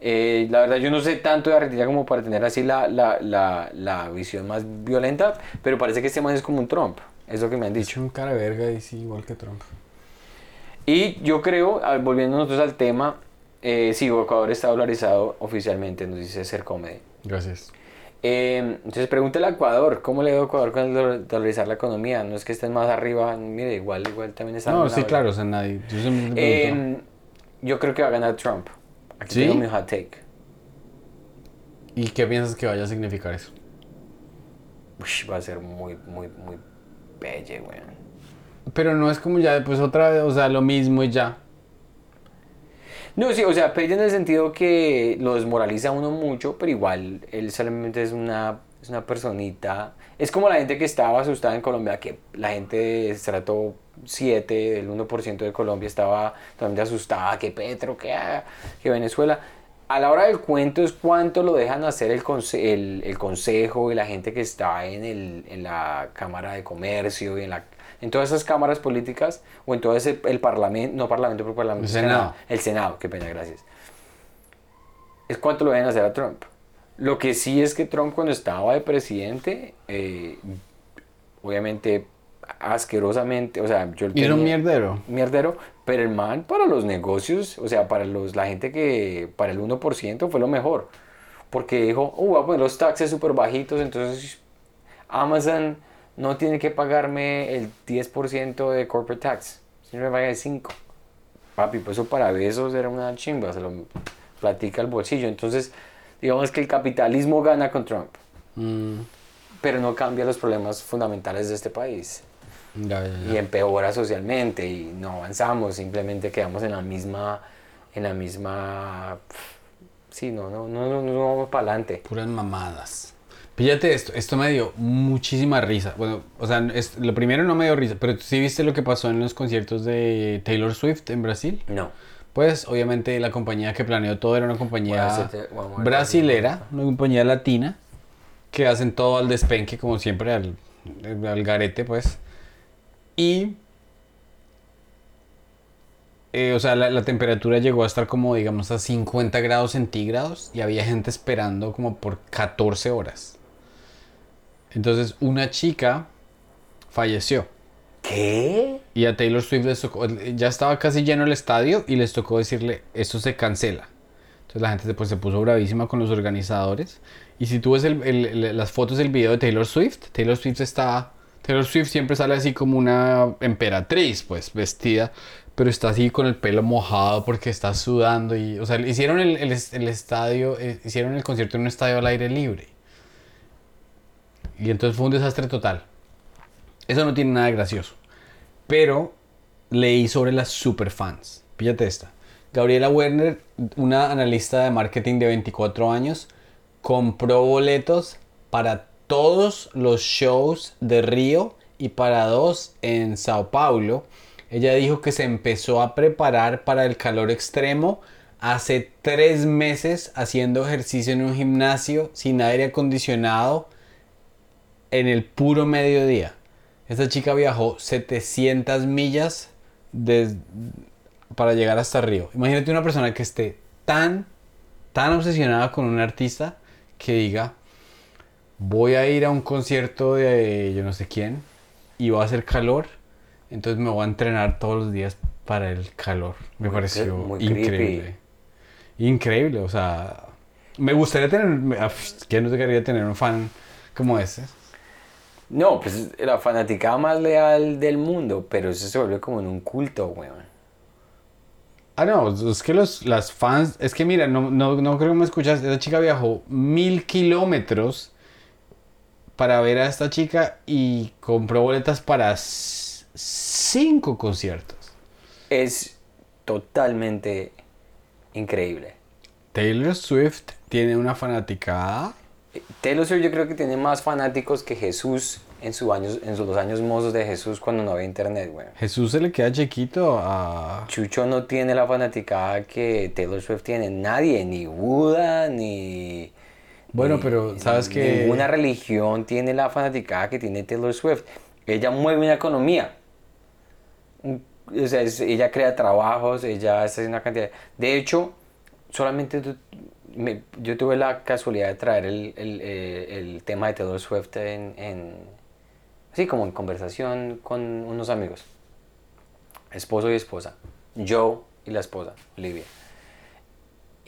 Eh, la verdad yo no sé tanto de Argentina como para tener así la, la, la, la visión más violenta, pero parece que este man es como un Trump, es lo que me han Es dicho. un cara verga y sí, igual que Trump. Y yo creo, volviendo nosotros al tema, eh, sí, Ecuador está dolarizado oficialmente, nos dice Ser Comedy. Gracias. Eh, entonces pregúntale a Ecuador, ¿cómo le dio a Ecuador con dolarizar la economía? No es que estén más arriba, mire, igual, igual también está... No, sí, claro, o sea, nadie. Yo. Eh, yo creo que va a ganar Trump. Aquí ¿Sí? tengo mi hot take. ¿Y qué piensas que vaya a significar eso? Ush, va a ser muy, muy, muy belle, weón. Pero no es como ya después otra vez, o sea, lo mismo y ya. No, sí, o sea, pelle en el sentido que lo desmoraliza uno mucho, pero igual él solamente es una, es una personita. Es como la gente que estaba asustada en Colombia, que la gente de estrato 7, del 1% de Colombia estaba totalmente asustada, que Petro, que, ah, que Venezuela. A la hora del cuento es cuánto lo dejan hacer el, conse- el, el consejo y la gente que está en, el, en la Cámara de Comercio y en, la, en todas esas cámaras políticas o en todo ese, el parlamento, no parlamento, pero parlamento, El Senado. el Senado, qué pena, gracias. Es cuánto lo deben hacer a Trump. Lo que sí es que Trump cuando estaba de presidente, eh, obviamente asquerosamente, o sea, yo era un mierdero. mierdero, pero el man para los negocios, o sea, para los, la gente que, para el 1% fue lo mejor. Porque dijo, oh, voy a poner los taxes súper bajitos, entonces Amazon no tiene que pagarme el 10% de corporate tax, sino me paga el 5%. Papi, pues eso para besos era una chimba, se lo platica el bolsillo. Entonces, digamos que el capitalismo gana con Trump, Mm, pero no cambia los problemas fundamentales de este país ya, ya, ya. y empeora socialmente y no avanzamos, simplemente quedamos en la misma, en la misma, sí, no, no, no, no, no vamos para adelante. Puras mamadas. Píllate esto, esto me dio muchísima risa. Bueno, o sea, es- lo primero no me dio risa, pero sí viste lo que pasó en los conciertos de Taylor Swift en Brasil. No. Pues obviamente la compañía que planeó todo era una compañía Bueno, te- brasilera, una compañía latina, que hacen todo al despenque, como siempre, al, al garete, pues. Y, eh, o sea, la, la temperatura llegó a estar como, digamos, a 50 grados centígrados y había gente esperando como por 14 horas. Entonces, una chica falleció. ¿Qué? Y a Taylor Swift les tocó, ya estaba casi lleno el estadio y les tocó decirle, esto se cancela. Entonces la gente después se puso bravísima con los organizadores. Y si tú ves el- el- las fotos del video de Taylor Swift, Taylor Swift está... Taylor Swift siempre sale así como una emperatriz, pues, vestida, pero está así con el pelo mojado porque está sudando y... O sea, hicieron el, el estadio, eh, hicieron el concierto en un estadio al aire libre. Y entonces fue un desastre total. Eso no tiene nada gracioso. Pero leí sobre las superfans. Píllate esta. Gabriela Werner, una analista de marketing de 24 años, compró boletos para todos los shows de Río y para dos en Sao Paulo. Ella dijo que se empezó a preparar para el calor extremo hace tres meses haciendo ejercicio en un gimnasio sin aire acondicionado en el puro mediodía. Esta chica viajó 700 millas para llegar hasta Río. Imagínate una persona que esté tan, tan obsesionada con un artista que diga, voy a ir a un concierto de yo no sé quién y va a hacer calor, entonces me voy a entrenar todos los días para el calor. Me Muy pareció muy increíble. creepy. Increíble, o sea, me gustaría tener, ah, ¿quién no te quería tener un fan como ese? No, pues la fanaticada más leal del mundo, pero eso se vuelve como en un culto, weón. Ah, no, es que los, las fans, es que mira, no, no, no creo que me escuchas, esa chica viajó mil kilómetros para ver a esta chica y compró boletas para cinco conciertos. Es totalmente increíble. Taylor Swift tiene una fanaticada. Taylor Swift yo creo que tiene más fanáticos que Jesús en, sus años, en sus los años mozos de Jesús cuando no había internet, weón. Jesús se le queda chiquito a... Chucho no tiene la fanaticada que Taylor Swift tiene. Nadie, ni Buda, ni... Bueno, ni- pero sabes que... Ninguna religión tiene la fanaticada que tiene Taylor Swift. Ella mueve una economía. O sea, es- ella crea trabajos, ella hace una cantidad. De hecho, solamente tú- me- yo tuve la casualidad de traer el, el, eh, el tema de Taylor Swift en, en- así como en conversación con unos amigos, esposo y esposa, Joe y la esposa, Olivia.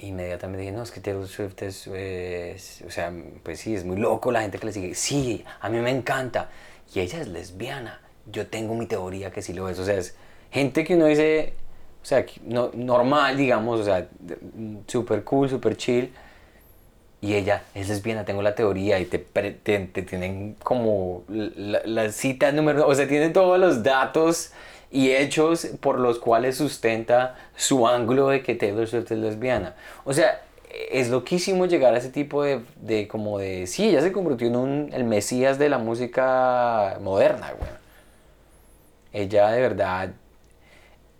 Inmediatamente dije, no, es que Taylor Swift es, es- o sea, pues sí, es muy loco la gente que le sigue. Sí, a mí me encanta. Y ella es lesbiana. Yo tengo mi teoría que sí lo es. O sea, es gente que uno dice, o sea, no, normal, digamos, o sea, súper cool, súper chill. Y ella es lesbiana, tengo la teoría y te, te, te tienen como la, la cita número, o sea, tienen todos los datos y hechos por los cuales sustenta su ángulo de que Taylor Swift es lesbiana. O sea, es loquísimo llegar a ese tipo de, de como de, sí, ella se convirtió en un, el mesías de la música moderna, güey. Ella de verdad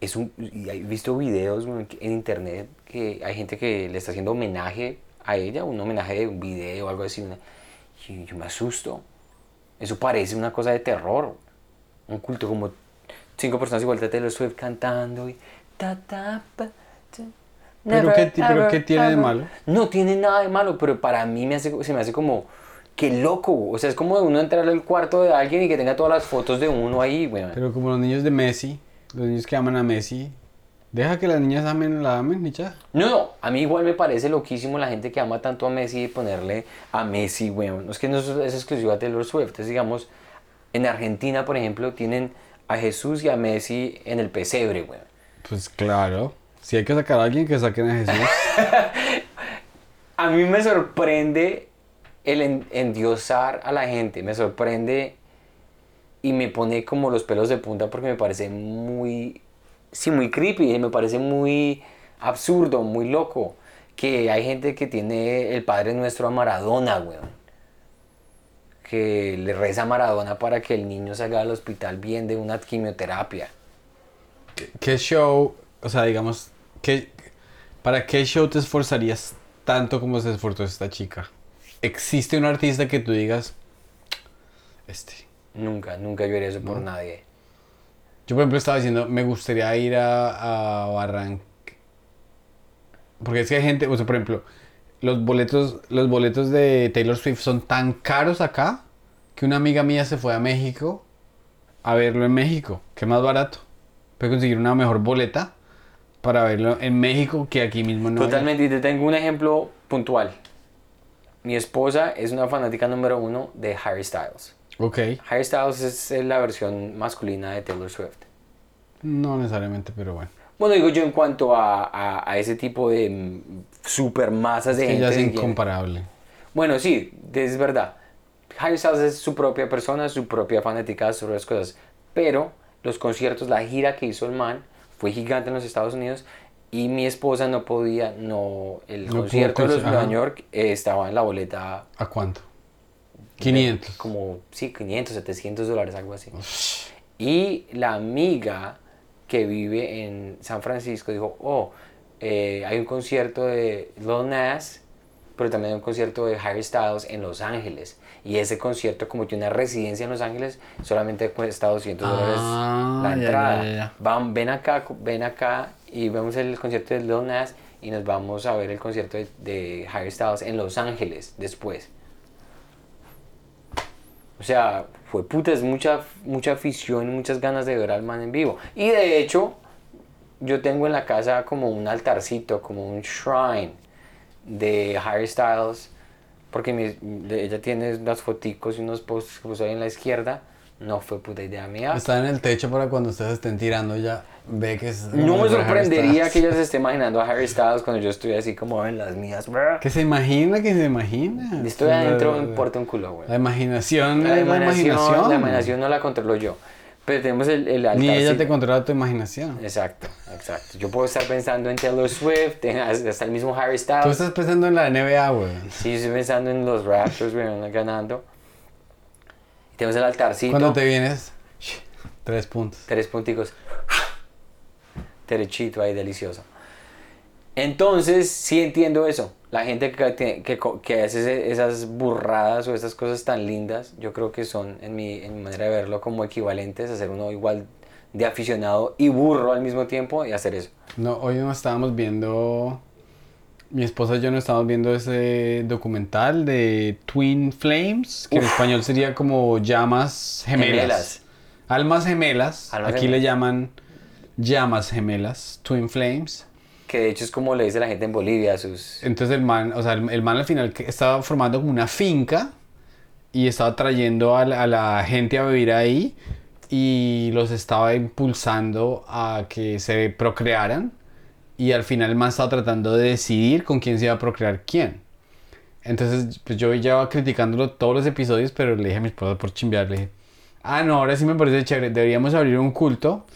es un, y he visto videos en internet que hay gente que le está haciendo homenaje a ella, un homenaje de un video o algo así. y yo me asusto. Eso parece una cosa de terror. Un culto como cinco personas igual de Taylor Swift cantando y ta ta pa, ta, ¿Pero never, qué ti- pero ever, qué tiene de ever. malo? No tiene nada de malo, pero para mí me hace, se me hace como Qué loco, o sea, es como de uno entrar al cuarto de alguien y que tenga todas las fotos de uno ahí, weón. Pero como los niños de Messi, los niños que aman a Messi, deja que las niñas amen, la amen ya. No, no, a mí igual me parece loquísimo la gente que ama tanto a Messi y ponerle a Messi, weón. No es que no es, es exclusivo a Taylor Swift, digamos, en Argentina, por ejemplo, tienen a Jesús y a Messi en el pesebre, weón. Pues claro, si hay que sacar a alguien, que saquen a Jesús. A mí me sorprende el en- endiosar a la gente, me sorprende y me pone como los pelos de punta porque me parece muy, sí, muy creepy, me parece muy absurdo, muy loco, que hay gente que tiene el Padre Nuestro a Maradona, weón. Que le reza a Maradona para que el niño salga al hospital bien de una quimioterapia. ¿Qué show, o sea, digamos, qué, ¿para qué show te esforzarías tanto como se esforzó esta chica? ¿Existe un artista que tú digas, este? Nunca, nunca yo haría eso por nadie. Yo, por ejemplo, estaba diciendo, me gustaría ir a, a Barranquilla. Porque es que hay gente, o sea, por ejemplo, los boletos, los boletos de Taylor Swift son tan caros acá que una amiga mía se fue a México a verlo en México, que es más barato. Puede conseguir una mejor boleta para verlo en México que aquí mismo. Totalmente, y te tengo un ejemplo puntual. Mi esposa es una fanática número uno de Harry Styles. Ok, Harry Styles es la versión masculina de Taylor Swift. no necesariamente, pero bueno. Bueno, digo yo en cuanto a, a- a ese tipo de mm, super masas de Ella gente. es que quiere- incomparable. Bueno, sí, es verdad. Harry Styles es su propia persona, su propia fanática, sus propias cosas. Pero los conciertos, la gira que hizo el man fue gigante en los Estados Unidos y mi esposa no podía, no, el No concierto de los Nueva. York eh, estaba en la boleta ¿A cuánto? 500. como, sí, 500, 700 dólares, algo así. Y la amiga que vive en San Francisco dijo, oh, eh, hay un concierto de Lil Nas, pero también hay un concierto de Harry Styles en Los Ángeles. Y ese concierto, como tiene una residencia en Los Ángeles, solamente cuesta 200 dólares Ah, la ya, entrada. ya, ya. Van, ven acá, ven acá y vemos el concierto de Lil Nas y nos vamos a ver el concierto de, de Harry Styles en Los Ángeles después. O sea, fue puta, es mucha, mucha afición muchas ganas de ver al man en vivo. Y de hecho, yo tengo en la casa como un altarcito, como un shrine de Harry Styles, porque mi- de- ella tiene unas foticos y unos posts que puso ahí en la izquierda. No fue puta idea mía. Está en el techo para cuando ustedes estén tirando ya ve que es... No me sorprendería que ella se esté imaginando a Harry Styles cuando yo estoy así como en las mías. Que se imagina, que se imagina. Estoy adentro, me importa un culo, güey. La imaginación, La imaginación, imaginación. la imaginación no la controlo yo. Pero tenemos el, el Ni ella te controla tu imaginación. Exacto, exacto. Yo puedo estar pensando en Taylor Swift, en- hasta el mismo Harry Styles. Tú estás pensando en la NBA, güey. Sí, estoy pensando en los Raptors, güey, ganando. Tenemos el altarcito. Cuando te vienes, tres puntos. Tres punticos. Derechito ahí, delicioso. Entonces, sí entiendo eso. La gente que, que, que hace esas burradas o esas cosas tan lindas, yo creo que son, en mi, en mi manera de verlo, como equivalentes a ser uno igual de aficionado y burro al mismo tiempo y hacer eso. No, hoy nos estábamos viendo, mi esposa y yo nos estábamos viendo ese documental de Twin Flames, que en español sería como llamas gemelas. Gemelas. Almas gemelas. Almas Aquí le llaman llamas gemelas, Twin Flames. Que de hecho es como le dice la gente en Bolivia a sus... Entonces el man, o sea, el, el man al final estaba formando como una finca y estaba trayendo a la, a la gente a vivir ahí y los estaba impulsando a que se procrearan y al final el man estaba tratando de decidir con quién se iba a procrear quién. Entonces, pues yo ya criticándolo todos los episodios, pero le dije a mi esposa por chimbear, le dije, ah, no, ahora sí me parece chévere, deberíamos abrir un culto,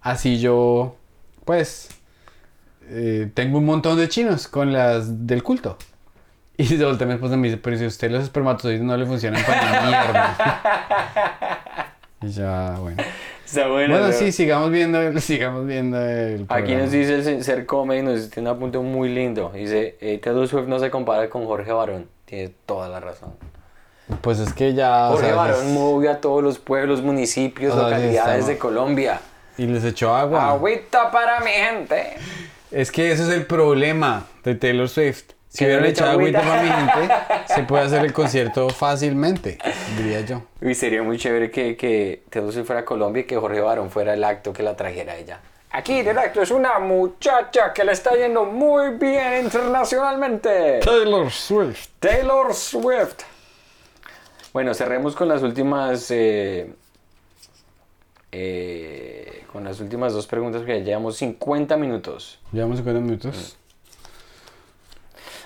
así yo, pues, eh, tengo un montón de chinos con las del culto. Y se voltea mi esposa y me dice, pero si a usted los espermatozoides no le funcionan para la mierda. y ya, bueno. Está bueno. Bueno, ¿no? sí, sigamos viendo, sigamos viendo el Aquí nos dice el ser- come y nos tiene un apunte muy lindo. Dice, eh, Taylor Swift no se compara con Jorge Barón. Tiene toda la razón. Pues es que ya... o Jorge sea, Barón les- movió a todos los pueblos, municipios, O sea, localidades de Colombia. Y les echó agua. Agüita para mi gente. Es que ese es el problema de Taylor Swift. Si hubieran echado agüita para mi gente, se puede hacer el concierto fácilmente, diría yo. Y sería muy chévere que, que Taylor Swift fuera a Colombia y que Jorge Barón fuera el acto que la trajera a ella. Aquí directo es una muchacha que le está yendo muy bien internacionalmente. Taylor Swift. Taylor Swift. Bueno, cerremos con las últimas. eh, eh, con las últimas dos preguntas que ya llevamos 50 minutos. Llevamos 50 minutos.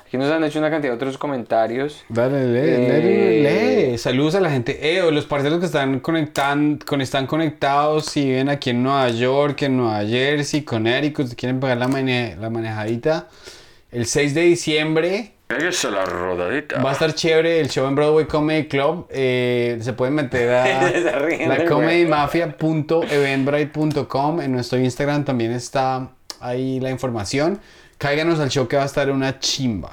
Aquí nos han hecho una cantidad de otros comentarios. Dale, lee, Eh, lee, lee. Saludos a la gente. Eh, los parceros que están, conectan, con, están conectados, si viven aquí en Nueva York, en Nueva Jersey, Connecticut, si quieren pagar la, mane- la manejadita. El 6 de diciembre Pégase la rodadita. va a estar chévere el show en Broadway Comedy Club. Eh, se pueden meter a Se ríen la del comedymafia.eventbrite.com. En nuestro Instagram también está ahí la información. Cáiganos al show que va a estar una chimba.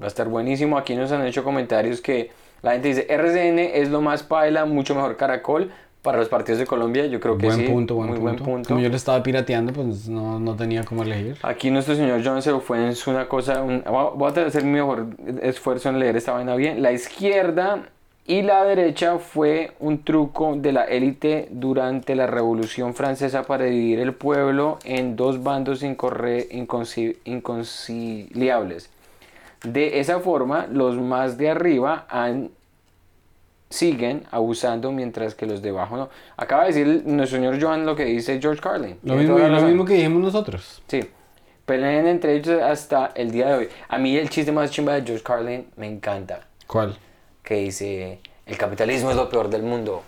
Va a estar buenísimo. Aquí nos han hecho comentarios que la gente dice RCN es lo más paila, mucho mejor Caracol para los partidos de Colombia. Yo creo que buen sí. punto, buen muy punto. buen punto. Como yo le estaba pirateando, pues no, no tenía cómo elegir. Aquí nuestro señor John se fue en una cosa. un- voy a- hacer mi mejor esfuerzo en leer esta vaina bien. La izquierda y la derecha fue un truco de la élite durante la Revolución Francesa para dividir el pueblo en dos bandos inconciliables. De esa forma, los más de arriba han siguen abusando mientras que los de abajo no. Acaba de decir nuestro señor Joan lo que dice George Carlin. Lo mismo, lo mismo que dijimos nosotros. Sí. Peleen entre ellos hasta el día de hoy. A mí el chiste más chimba de George Carlin me encanta. ¿Cuál? Que dice, el capitalismo es lo peor del mundo.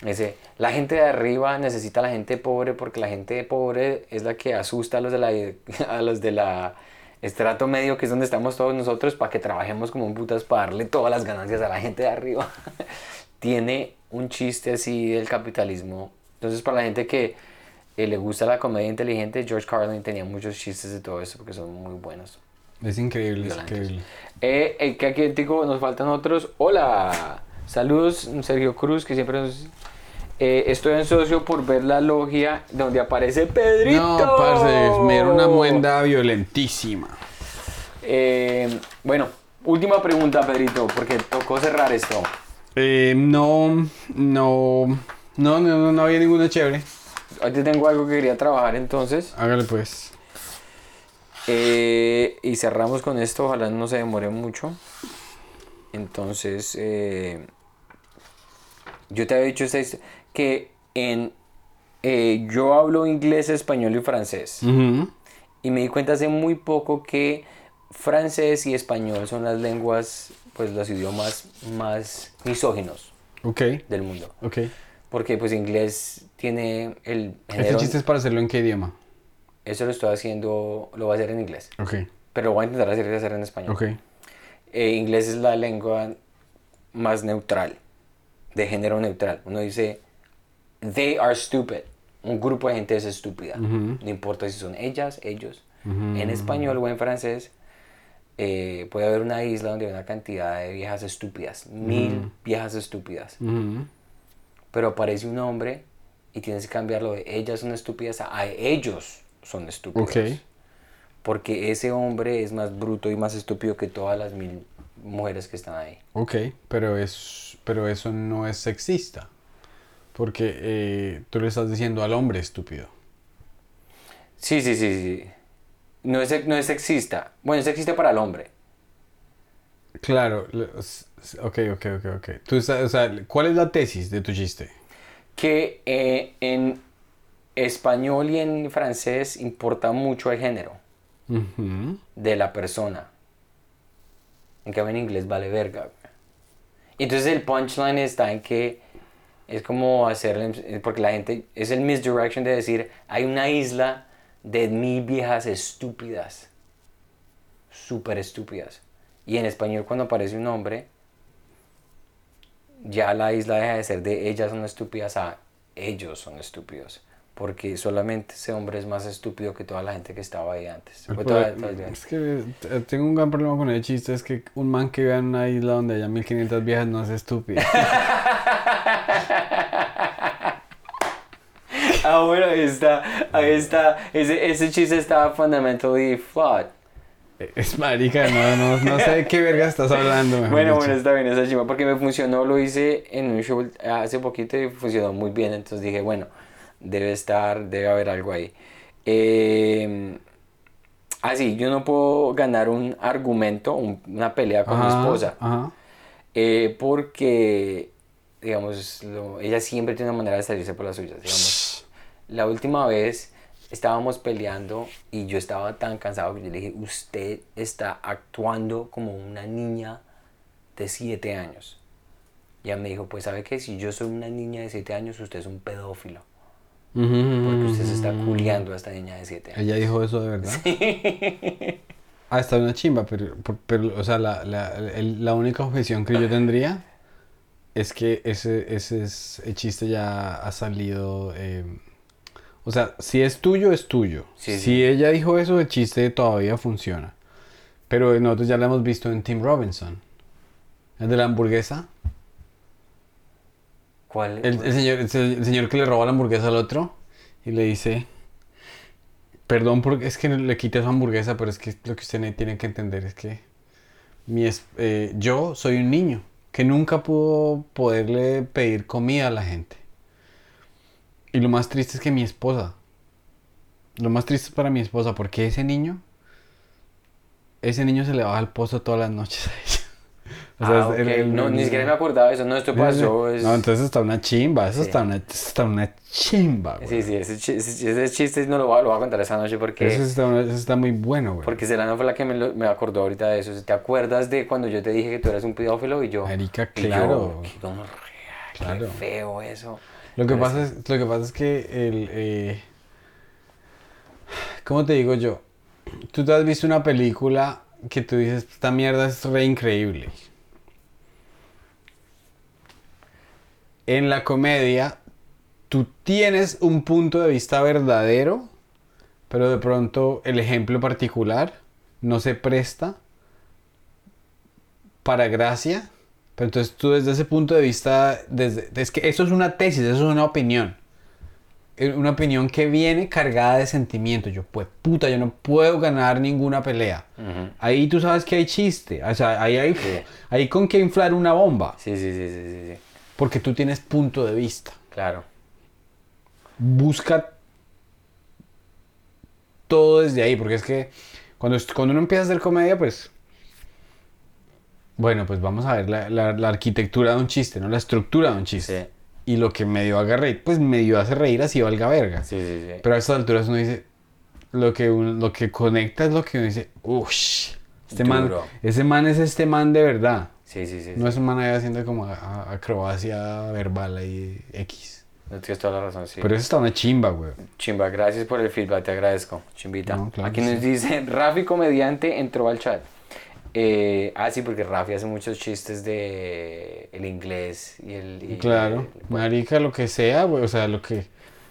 Dice, la gente de arriba necesita a la gente pobre porque la gente pobre es la que asusta a los de la, a los de la estrato medio, que es donde estamos todos nosotros, para que trabajemos como un putas para darle todas las ganancias a la gente de arriba. Tiene un chiste así del capitalismo. Entonces, para la gente que eh, le gusta la comedia inteligente, George Carlin tenía muchos chistes de todo eso porque son muy buenos. Es increíble, es increíble. Eh, eh, que aquí digo, nos faltan otros. Hola, saludos Sergio Cruz, que siempre nos... Eh, estoy ansioso por ver la logia donde aparece Pedrito. No, parce, me dieron una muenda violentísima. Eh, bueno, última pregunta, Pedrito, porque tocó cerrar esto. Eh, no, no, no, no, no, no había ninguna chévere. Hoy te tengo algo que quería trabajar entonces. Hágale pues. Eh, y cerramos con esto, ojalá no se demore mucho. Entonces, eh, yo te había dicho esta que en, eh, yo hablo inglés, español y francés. Y me di cuenta hace muy poco que francés y español son las lenguas, pues los idiomas más misóginos del mundo. ok. Porque pues inglés tiene el Este género... chiste es para hacerlo en qué idioma. Eso lo estoy haciendo, lo voy a hacer en inglés. Ok, Pero voy a intentar hacer, hacer en español. ok. Eh, inglés es la lengua más neutral, de género neutral. Uno dice, they are stupid. Un grupo de gente es estúpida. No importa si son ellas, ellos. En español o en francés eh, puede haber una isla donde hay una cantidad de viejas estúpidas. Mil viejas estúpidas. Pero aparece un hombre y tienes que cambiarlo de ellas son estúpidas a, a ellos son estúpidos. Ok. Porque ese hombre es más bruto y más estúpido que todas las mil mujeres que están ahí. Ok, pero, es, pero eso no es sexista. Porque eh, tú le estás diciendo al hombre estúpido. Sí, sí, sí, sí. No es, no es sexista. Bueno, es sexista para el hombre. Claro, ok, ok, ok, ok. Tú o sea, ¿cuál es la tesis de tu chiste? Que eh, en español y en francés importa mucho el género de la persona. En cambio en inglés vale verga. Entonces el punchline está en que es como hacerle, porque la gente, es el misdirection de decir, hay una isla de mil viejas estúpidas, súper estúpidas. Y en español cuando aparece un hombre, ya la isla deja de ser de ellas son estúpidas a ellos son estúpidos. Porque solamente ese hombre es más estúpido que toda la gente que estaba ahí antes. Toda- toda- Es que eh, tengo un gran problema con el chiste, es que un man que vea en una isla donde haya 1500 viejas no es estúpido. Ah, bueno, ahí está, ahí está. Ese, ese chiste está fundamentally flawed. Es marica, no, no, no sé de qué verga estás hablando. Bueno, dicho. bueno, está bien esa chimba porque me funcionó, lo hice en un show hace poquito y funcionó muy bien, entonces dije, bueno, debe estar, debe haber algo ahí. Eh, así, yo no puedo ganar un argumento, un- una pelea con mi esposa, Ajá. eh, porque, digamos, lo- ella siempre tiene una manera de salirse por las suyas, digamos. La última vez estábamos peleando y yo estaba tan cansado que yo le dije, usted está actuando como una niña de 7 años. Y ella me dijo, pues sabe que si yo soy una niña de 7 años, usted es un pedófilo. Porque usted se está culiando a esta niña de 7 años. Ella dijo eso de verdad. Ah, está una chimba, pero, pero o sea, la, la, la única objeción que yo tendría es que ese, ese, es- el chiste ya ha salido. eh, o sea, si es tuyo, es tuyo. Sí, si sí. ella dijo eso, el chiste todavía funciona. Pero nosotros ya lo hemos visto en Tim Robinson. El de la hamburguesa. El, señor, el, se- el señor que le roba la hamburguesa al otro y le dice, perdón porque es que le quité su hamburguesa, pero es que lo que usted ne- tiene que entender es que mi es- eh, yo soy un niño que nunca pudo poderle pedir comida a la gente. Y lo más triste es que mi esposa, lo más triste es para mi esposa, porque ese niño, ese niño se le baja al pozo todas las noches a ella. O sea, Ah, es- el- ok. el- no, ni siquiera me acordaba de eso. No, esto pasó. es- No, entonces está una chimba, eso Sí. está, una, está una chimba, güey. Sí, sí, ese, chi- ese- ese chiste no lo voy, a, lo voy a contar esa noche porque... Eso está, una- eso está muy bueno, güey. Porque Selena fue la que me, lo- me acordó ahorita de eso. ¿Te acuerdas de cuando yo te dije que tú eras un pedófilo y yo? Marica, y yo, claro. qué qué Claro. feo eso. Lo que, Pero pasa es, lo que pasa es que el... eh, ¿Cómo te digo yo? Tú te has visto una película que tú dices, esta mierda es re increíble. En la comedia, tú tienes un punto de vista verdadero, pero de pronto el ejemplo particular no se presta para gracia. Pero entonces tú desde ese punto de vista, desde, es que eso es una tesis, eso es una opinión. Eh, Una opinión que viene cargada de sentimiento. Yo, pues puta, yo no puedo ganar ninguna pelea. Ujú. Ahí tú sabes que hay chiste. O sea, ahí hay, Sí. hay con qué inflar una bomba. Sí, sí, sí, sí, sí, sí. Porque tú tienes punto de vista. Claro. Busca todo desde ahí. Porque es que cuando, cuando uno empieza a hacer comedia, pues... Bueno, pues vamos a ver la, la- la arquitectura de un chiste, ¿no? La estructura de un chiste. Sí, Y lo que medio haga reír, pues medio hace reír así valga verga. sí, sí. sí. Pero a estas alturas uno dice, lo que, uno- lo que conecta es lo que uno dice, uff, este man, Duro. ese man es este man de verdad. Sí, sí, sí. No es un man ahí haciendo como acrobacia verbal ahí X. No tienes toda la razón, sí. Pero eso está una chimba, güey. Chimba, gracias por el feedback, te agradezco. Chimbita. No, claro Aquí nos dice, Rafi Comediante entró al chat. Eh, ah, sí, porque Rafi hace muchos chistes de el inglés y el... y Claro, el- marica, lo que sea, güey, o sea, lo que...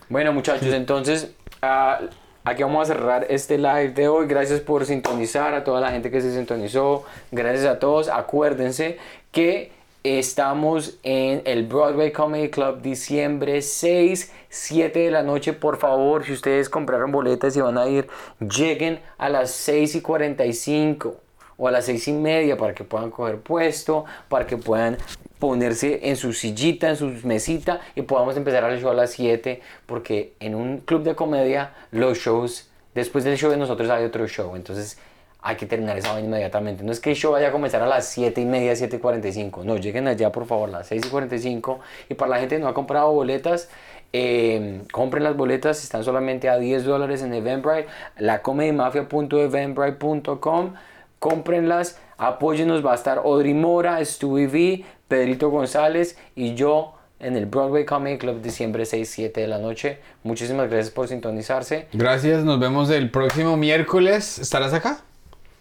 Bueno, muchachos, entonces ah, aquí vamos a cerrar este live de hoy. Gracias por sintonizar a toda la gente que se sintonizó. Gracias a todos. Acuérdense que estamos en el Broadway Comedy Club diciembre 6, 7 de la noche. Por favor, si ustedes compraron boletas y van a ir, lleguen a las 6 y 45 o a las seis y media para que puedan coger puesto, para que puedan ponerse en su sillita, en su mesita y podamos empezar el show a las 7 porque en un club de comedia los shows, después del show de nosotros hay otro show, entonces hay que terminar esa vaina inmediatamente. No es que el show vaya a comenzar a las 7 y media, 7 y 45, no, lleguen allá por favor a las 6 y 45 y para la gente que no ha comprado boletas, eh, compren las boletas, están solamente a 10 dólares en Eventbrite, lacomedymafia.eventbrite.com cómprenlas, apóyennos, va a estar Audrey Mora, Stewie V, Pedrito González y yo en el Broadway Comedy Club diciembre 6-7 de la noche. Muchísimas gracias por sintonizarse. Gracias, nos vemos el próximo miércoles. ¿Estarás acá?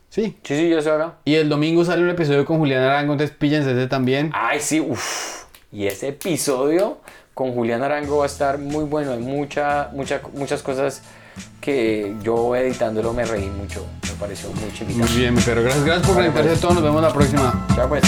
Sí. Sí, sí, yo soy acá. Y el domingo sale un episodio con Julián Arango, entonces píllense ese también. Ay, sí, uff. Y ese episodio con Julián Arango va a estar muy bueno. Hay mucha, mucha, muchas cosas que yo editándolo me reí mucho. Pareció muy chiquita. Muy bien, mi perro. Gracias, gracias por Vale, conectarse pues. a todos. Nos vemos la próxima. Chao, pues.